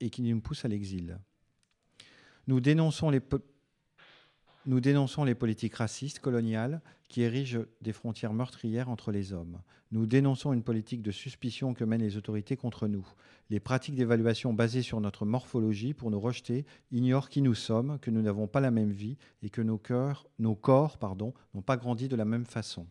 [SPEAKER 1] et qui nous poussent à l'exil. Nous dénonçons les, nous dénonçons les politiques racistes, coloniales, qui érigent des frontières meurtrières entre les hommes. Nous dénonçons une politique de suspicion que mènent les autorités contre nous. Les pratiques d'évaluation basées sur notre morphologie pour nous rejeter ignorent qui nous sommes, que nous n'avons pas la même vie et que nos, cœurs, nos corps n'ont pas grandi de la même façon.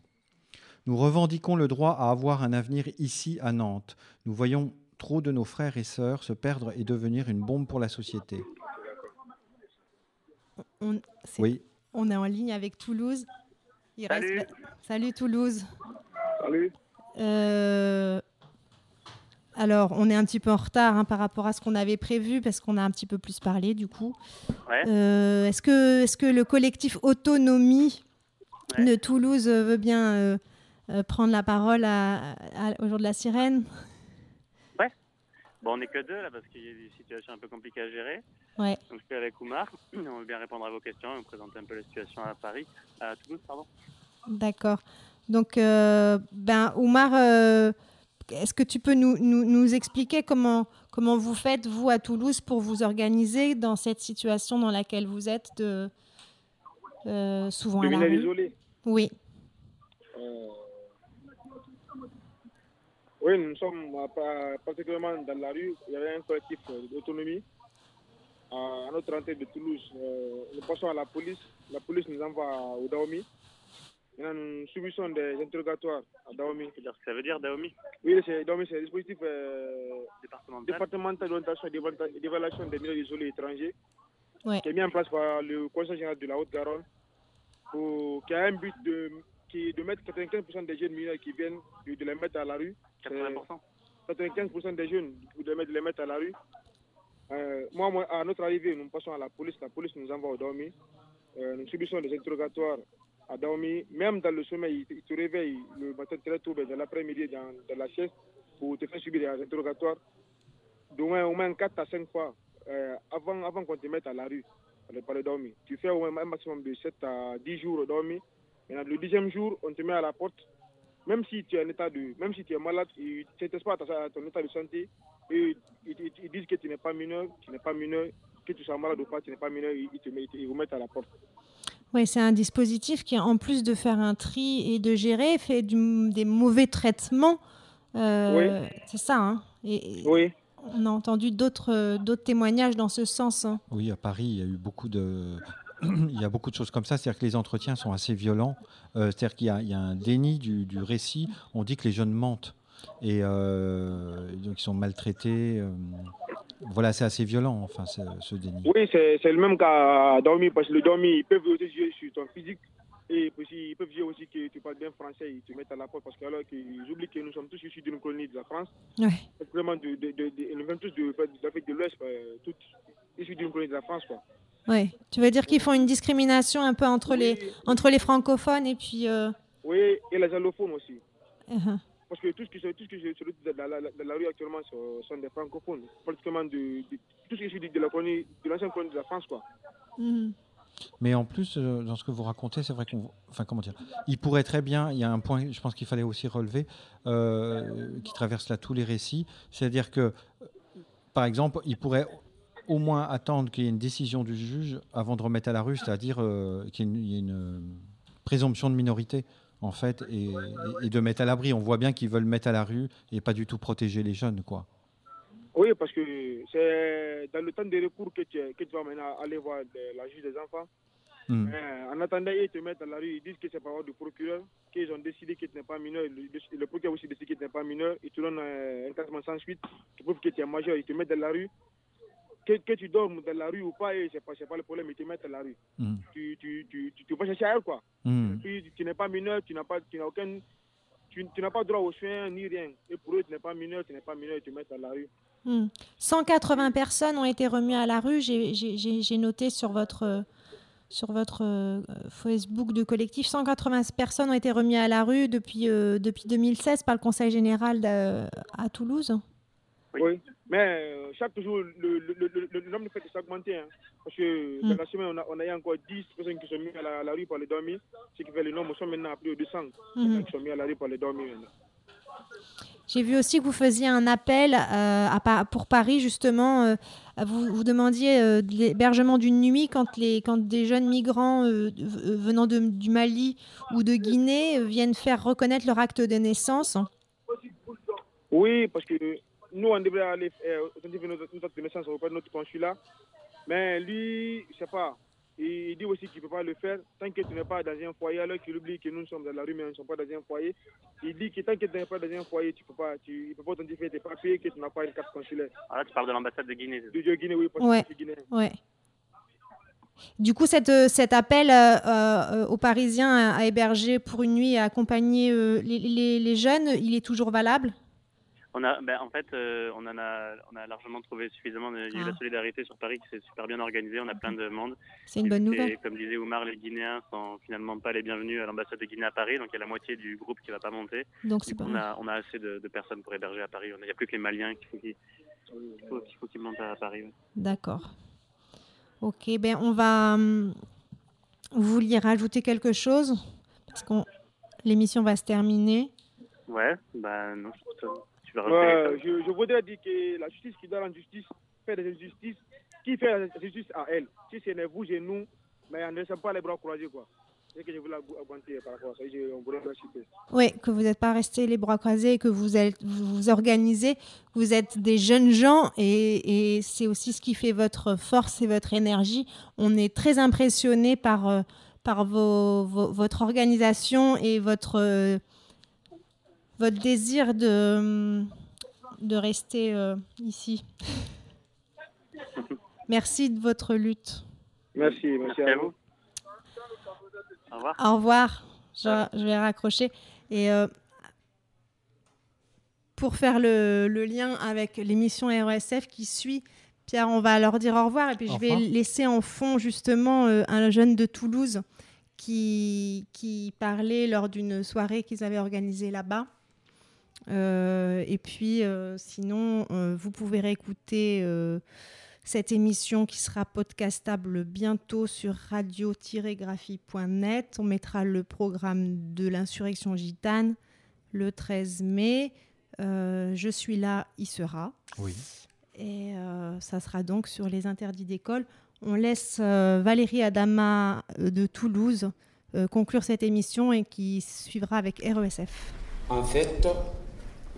[SPEAKER 1] Nous revendiquons le droit à avoir un avenir ici à Nantes. Nous voyons trop de nos frères et sœurs se perdre et devenir une bombe pour la société.
[SPEAKER 4] On, c'est-
[SPEAKER 1] Oui.
[SPEAKER 4] on est en ligne avec Toulouse. Il
[SPEAKER 12] Salut.
[SPEAKER 4] reste- Salut Toulouse.
[SPEAKER 12] Salut.
[SPEAKER 4] Euh, Alors, on est un petit peu en retard hein, par rapport à ce qu'on avait prévu parce qu'on a un petit peu plus parlé du coup.
[SPEAKER 12] Ouais.
[SPEAKER 4] Euh, est-ce que, est que le collectif Autonomie de Toulouse veut bien euh, euh, prendre la parole à- à- au jour de la sirène?
[SPEAKER 12] Ouais. Bon, on n'est que deux là parce qu'il y a des situations un peu compliquées à gérer.
[SPEAKER 4] Ouais.
[SPEAKER 12] Donc je suis avec Oumar. [CLEARS THROAT] On veut bien répondre à vos questions et vous présenter un peu la situation à Paris, à Toulouse, pardon.
[SPEAKER 4] D'accord. Donc, euh, ben, Oumar, euh, est-ce que tu peux nous, nous, nous expliquer comment, comment vous faites, vous, à Toulouse, pour vous organiser dans cette situation dans laquelle vous êtes, de, euh, souvent à la rue?
[SPEAKER 7] isolés.
[SPEAKER 4] Oui.
[SPEAKER 7] Euh, Oui, nous sommes particulièrement dans la rue. Il y avait un collectif d'autonomie à notre entrée de Toulouse. Euh, nous passons à la police. La police nous envoie au Daomi. Maintenant, nous subissons des interrogatoires à Daomi.
[SPEAKER 12] C'est-à-dire ce que ça veut dire, Daomi
[SPEAKER 7] Oui, c'est Daomi, c'est un dispositif euh,
[SPEAKER 12] Départemental.
[SPEAKER 7] d'orientation et d'évaluation- des mineurs isolés étrangers
[SPEAKER 4] Ouais.
[SPEAKER 7] qui est mis en place par le Conseil général de la Haute-Garonne, pour- qui a un but de, qui est de mettre 95% des jeunes mineurs qui viennent, de, de les mettre à la rue.
[SPEAKER 12] 80%
[SPEAKER 7] 95% des jeunes, de les mettre à la rue. Euh, moi, à notre arrivée, nous passons à la police. La police nous envoie au Daomi. Euh, nous subissons des interrogatoires à Daomi. Même dans le sommeil, il, il te réveille le matin très tôt, ben, dans l'après-midi, dans, la sieste, pour te faire subir des interrogatoires au moins 4 à 5 fois euh, avant, avant qu'on te mette à la rue, par le, Daomi. Tu fais au moins un maximum de 7 à 10 jours au Daomi. Maintenant, le dixième jour, on te met à la porte. Même si tu es en état de, même si tu es malade, ils ne pas à ton état de santé. Et ils, ils- ils disent que tu n'es pas mineur, tu n'es pas mineur, que tu sois malade ou pas, tu n'es pas mineur, ils, ils te, ils vous mettent à la porte.
[SPEAKER 4] Oui, c'est un dispositif qui, en plus de faire un tri et de gérer, fait du- des mauvais traitements. Euh, C'est ça, hein et,
[SPEAKER 7] Oui.
[SPEAKER 4] On a entendu d'autres euh, témoignages dans ce sens. hein.
[SPEAKER 1] Oui, à Paris, il y a eu beaucoup de, [CLEARS THROAT] il y a beaucoup de choses comme ça. C'est-à-dire que les entretiens sont assez violents. Euh, c'est-à-dire qu'il y, a- il y a un déni du, du récit. On dit que les jeunes mentent et euh, donc ils sont maltraités. euh, voilà, c'est assez violent, enfin, ce, déni.
[SPEAKER 7] Oui, c'est c'est le même cas à Dormi, parce que le Dormi, ils peuvent aussi jouer sur ton physique. Et aussi, ils peuvent jouer aussi que tu parles bien français, ils te mettent à la porte, parce que alors qu'ils oublient que nous sommes tous issus d'une colonie de la France.
[SPEAKER 4] Ouais.
[SPEAKER 7] C'est Vraiment, de, de, de, de- nous venons tous de, de l'Afrique de l'Ouest, euh, tous issus d'une colonie de la France. Quoi.
[SPEAKER 4] Ouais. Tu veux dire qu'ils font une discrimination un peu entre, les, entre les francophones et puis. euh,
[SPEAKER 7] Oui, et les allophones aussi.
[SPEAKER 4] uh-huh.
[SPEAKER 7] Parce que tout ce qui se, tout ce qui dans la, la- dans la rue actuellement sont, sont des francophones, pratiquement de, de, tout ce qui est de, de la colonie, de l'ancienne colonie de la France. Quoi.
[SPEAKER 4] Mhm.
[SPEAKER 1] Mais en plus, euh, dans ce que vous racontez, c'est vrai qu'on. Enfin, comment dire Il pourrait très bien. Il y a un point, je pense qu'il fallait aussi relever, euh, qui traverse là tous les récits. C'est-à-dire que, par exemple, il pourrait au moins attendre qu'il y ait une décision du juge avant de remettre à la rue, c'est-à-dire euh, qu'il y ait une, présomption de minorité, en fait, et, de mettre à l'abri. On voit bien qu'ils veulent mettre à la rue et pas du tout protéger les jeunes, quoi.
[SPEAKER 7] Oui, parce que c'est dans le temps des recours que tu, que tu vas maintenant aller voir la juge des enfants.
[SPEAKER 1] Hmm.
[SPEAKER 7] Euh, en attendant, ils te mettent dans la rue, ils disent que c'est par ordre du procureur, qu'ils ont décidé que tu n'es pas mineur, le, le- procureur aussi décide que tu n'es pas mineur, ils te donnent euh, un classement sans suite qui prouve que tu es majeur, ils te mettent dans la rue. Que, que tu dormes dans la rue ou pas, et c'est pas, c'est pas le problème, ils te mettent dans la rue.
[SPEAKER 1] Hmm.
[SPEAKER 7] Tu, tu, tu, tu, tu vas chercher à elle, quoi.
[SPEAKER 1] Hmm.
[SPEAKER 7] Puis, tu n'es pas mineur, tu n'as pas, tu n'as aucun, tu, tu n'as pas droit aux soins ni rien. Et pour eux, tu n'es pas mineur, tu n'es pas mineur, ils te mettent dans la rue.
[SPEAKER 4] Hmm. 180 personnes ont été remises à la rue. J'ai- J'ai j'ai- j'ai noté sur votre, sur votre euh, Facebook de collectif, 180 personnes ont été remises à la rue depuis, euh, depuis 2016 par le Conseil général à Toulouse.
[SPEAKER 7] Oui. Mais euh, chaque jour, le, le, le, nombre de faits s'augmenter. Hein. Parce que
[SPEAKER 4] Mm.
[SPEAKER 7] dans la semaine, on a, on a eu encore 10 personnes qui sont mises à la, à la rue pour les dormir. Ce qui fait le nombre, sont maintenant à plus de 200
[SPEAKER 4] Mhm.
[SPEAKER 7] qui sont mis à la rue pour les dormir. maintenant.
[SPEAKER 4] J'ai vu aussi que vous faisiez un appel euh, à pour Paris, justement. euh, vous, vous demandiez euh, de l'hébergement d'une nuit quand, les, quand des jeunes migrants venant de- du Mali ou de Guinée viennent faire reconnaître leur acte de naissance.
[SPEAKER 7] Oui, parce que nous, on devrait aller euh, authentifier notre, notre de naissance auprès de notre consulat. Mais lui, je sais pas. Il dit aussi qu'il ne peut pas le faire tant que tu n'es pas dans un foyer, alors qu'il oublie que nous sommes dans la rue, mais nous ne sommes pas dans un foyer. Il dit que tant que tu n'es pas dans un foyer, tu ne peux pas, tu, il peut pas authentifier tes papiers, que tu n'as pas une carte consulaire.
[SPEAKER 12] Ah, là, tu parles de l'ambassade de Guinée.
[SPEAKER 7] De, de Guinée, oui, parce que
[SPEAKER 4] Ouais,
[SPEAKER 7] je suis guinéen.
[SPEAKER 4] ouais. Du coup, cette, euh, cet appel euh, euh, aux Parisiens à, à héberger pour une nuit et à accompagner euh, les, les- les jeunes, il est toujours valable?
[SPEAKER 12] On a, ben, en fait, euh, on en a, on a largement trouvé suffisamment. de- Il y a eu
[SPEAKER 4] Ah.
[SPEAKER 12] la solidarité sur Paris qui s'est super bien organisée. On a plein de monde.
[SPEAKER 4] C'est une bonne
[SPEAKER 12] Et
[SPEAKER 4] nouvelle.
[SPEAKER 12] comme disait Oumar, les Guinéens sont finalement pas les bienvenus à l'ambassade de Guinée à Paris. Donc il y a la moitié du groupe qui va pas monter.
[SPEAKER 4] Donc, c'est
[SPEAKER 12] on a, on a assez de, de personnes pour héberger à Paris. Il n'y a plus que les Maliens qu'il faut qu'ils montent à Paris. ouais.
[SPEAKER 4] D'accord. Ok, ben on va. hum, Vous vouliez rajouter quelque chose? Parce que l'émission va se terminer.
[SPEAKER 12] Ouais, bah non, je-
[SPEAKER 7] Ouais, je, je voudrais dire que la justice qui doit rendre justice fait des injustices. Qui fait la justice à elle Si ce n'est vous et nous, mais on ne laisse pas les bras croisés. quoi. C'est ce que je voulais augmenter par rapport à ça. Je, on voulait.
[SPEAKER 4] Oui, que vous n'êtes pas restés les bras croisés et que vous êtes, vous vous organisez. Vous êtes des jeunes gens et, et c'est aussi ce qui fait votre force et votre énergie. On est très impressionné par, euh, par vos, vos- votre organisation et votre, euh, votre désir de, de rester euh, ici. [LAUGHS] Merci de votre lutte.
[SPEAKER 7] Merci, merci, à vous.
[SPEAKER 12] Au revoir.
[SPEAKER 4] Au revoir. Je, je vais raccrocher. Et euh, pour faire le, le lien avec l'émission RSF qui suit, Pierre, on va leur dire au revoir. Et puis je vais laisser en fond justement euh, un jeune de Toulouse qui, qui parlait lors d'une soirée qu'ils avaient organisée là-bas. Euh, et puis, euh, sinon, euh, vous pouvez réécouter euh, cette émission qui sera podcastable bientôt sur radio-graphie.net. On mettra le programme de l'insurrection gitane le 13 mai. Euh, je suis là, il sera.
[SPEAKER 1] Oui.
[SPEAKER 4] Et euh, ça sera donc sur les interdits d'école. On laisse euh, Valérie Adama euh, de Toulouse euh, conclure cette émission et qui suivra avec RESF.
[SPEAKER 13] En fait,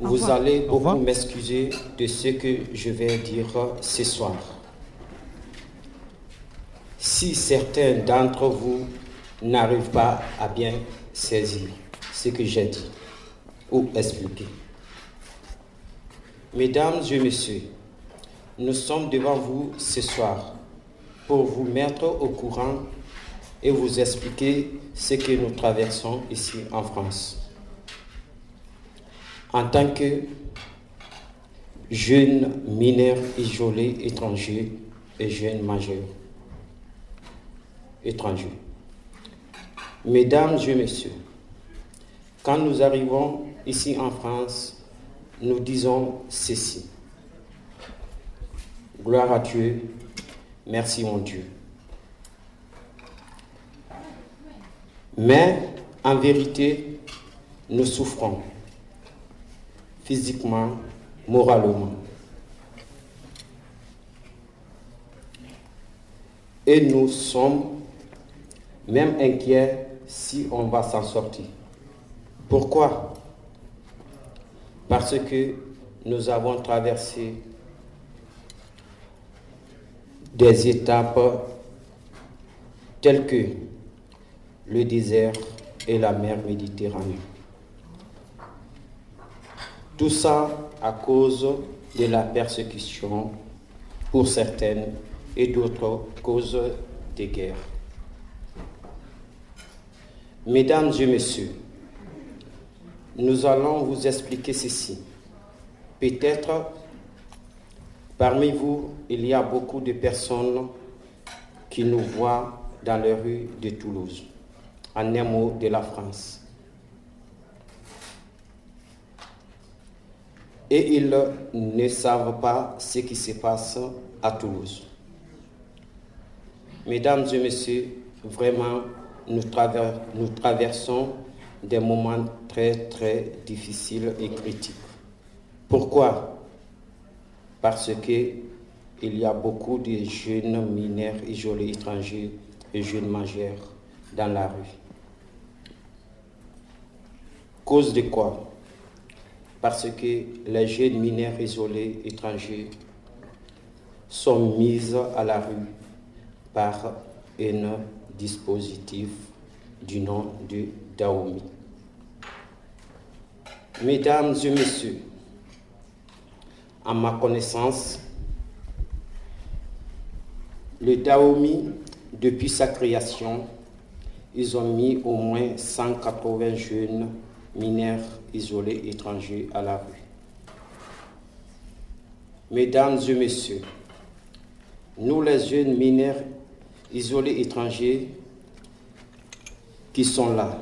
[SPEAKER 13] vous allez beaucoup m'excuser de ce que je vais dire ce soir. si certains d'entre vous n'arrivent pas à bien saisir ce que j'ai dit ou expliqué. Mesdames et messieurs, nous sommes devant vous ce soir pour vous mettre au courant et vous expliquer ce que nous traversons ici en France. En tant que jeunes mineurs isolés étrangers et jeunes majeurs étrangers. Mesdames et messieurs, quand nous arrivons ici en France, nous disons ceci. Gloire à Dieu, merci mon Dieu. Mais en vérité, nous souffrons physiquement, moralement. Et nous sommes même inquiets si on va s'en sortir. Pourquoi? Parce que nous avons traversé des étapes telles que le désert et la mer Méditerranée. Tout ça à cause de la persécution pour certaines et d'autres causes des guerres. Mesdames et messieurs, nous allons vous expliquer ceci. Peut-être parmi vous, il y a beaucoup de personnes qui nous voient dans les rues de Toulouse, en un mot de la France. Et ils ne savent pas ce qui se passe à Toulouse. Mesdames et messieurs, vraiment, nous, traversons des moments très très difficiles et critiques. Pourquoi? Parce que il y a beaucoup de jeunes mineurs isolés étrangers et jeunes majeurs dans la rue. Cause de quoi? Parce que les jeunes mineurs isolés étrangers sont mis à la rue par un dispositif du nom de Daomi. Mesdames et messieurs, à ma connaissance, le Daomi, depuis sa création, ils ont mis au moins 180 jeunes mineurs isolés étrangers à la rue. Mesdames et messieurs, nous les jeunes mineurs isolés étrangers qui sont là,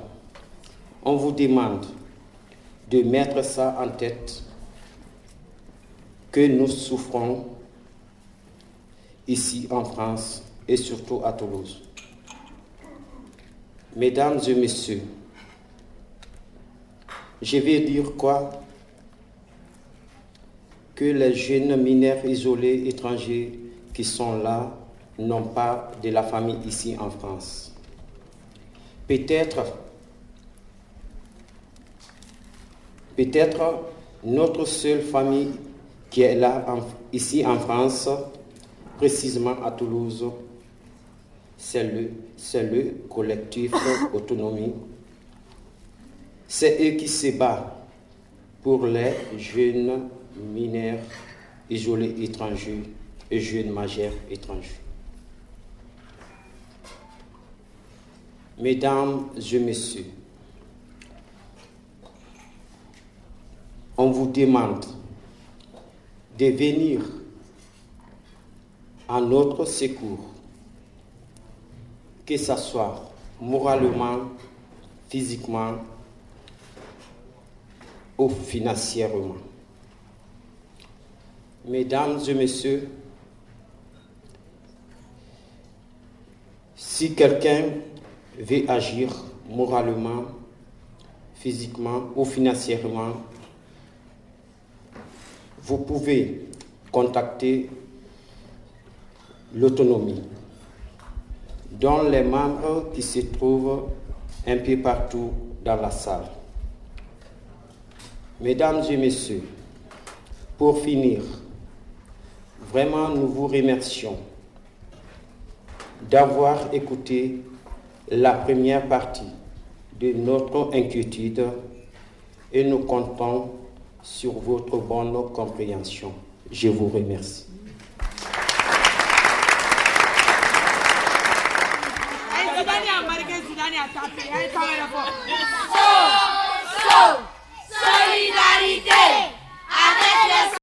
[SPEAKER 13] on vous demande de mettre ça en tête que nous souffrons ici en France et surtout à Toulouse. Mesdames et messieurs, je vais dire quoi? Que les jeunes mineurs isolés étrangers qui sont là n'ont pas de la famille ici en France. Peut-être Peut-être notre seule famille qui est là ici en France, précisément à Toulouse, c'est le, le collectif [COUGHS] Autonomie. C'est eux qui se battent pour les jeunes mineurs isolés étrangers et jeunes majeurs étrangers. Mesdames et messieurs, on vous demande de venir à notre secours, que ce soit moralement, physiquement ou financièrement. Mesdames et messieurs, si quelqu'un veut agir moralement, physiquement ou financièrement, vous pouvez contacter l'autonomie, dont les membres qui se trouvent un peu partout dans la salle. Mesdames et messieurs, pour finir, vraiment nous vous remercions d'avoir écouté la première partie de notre inquiétude et nous comptons sur votre bonne compréhension. Je vous remercie.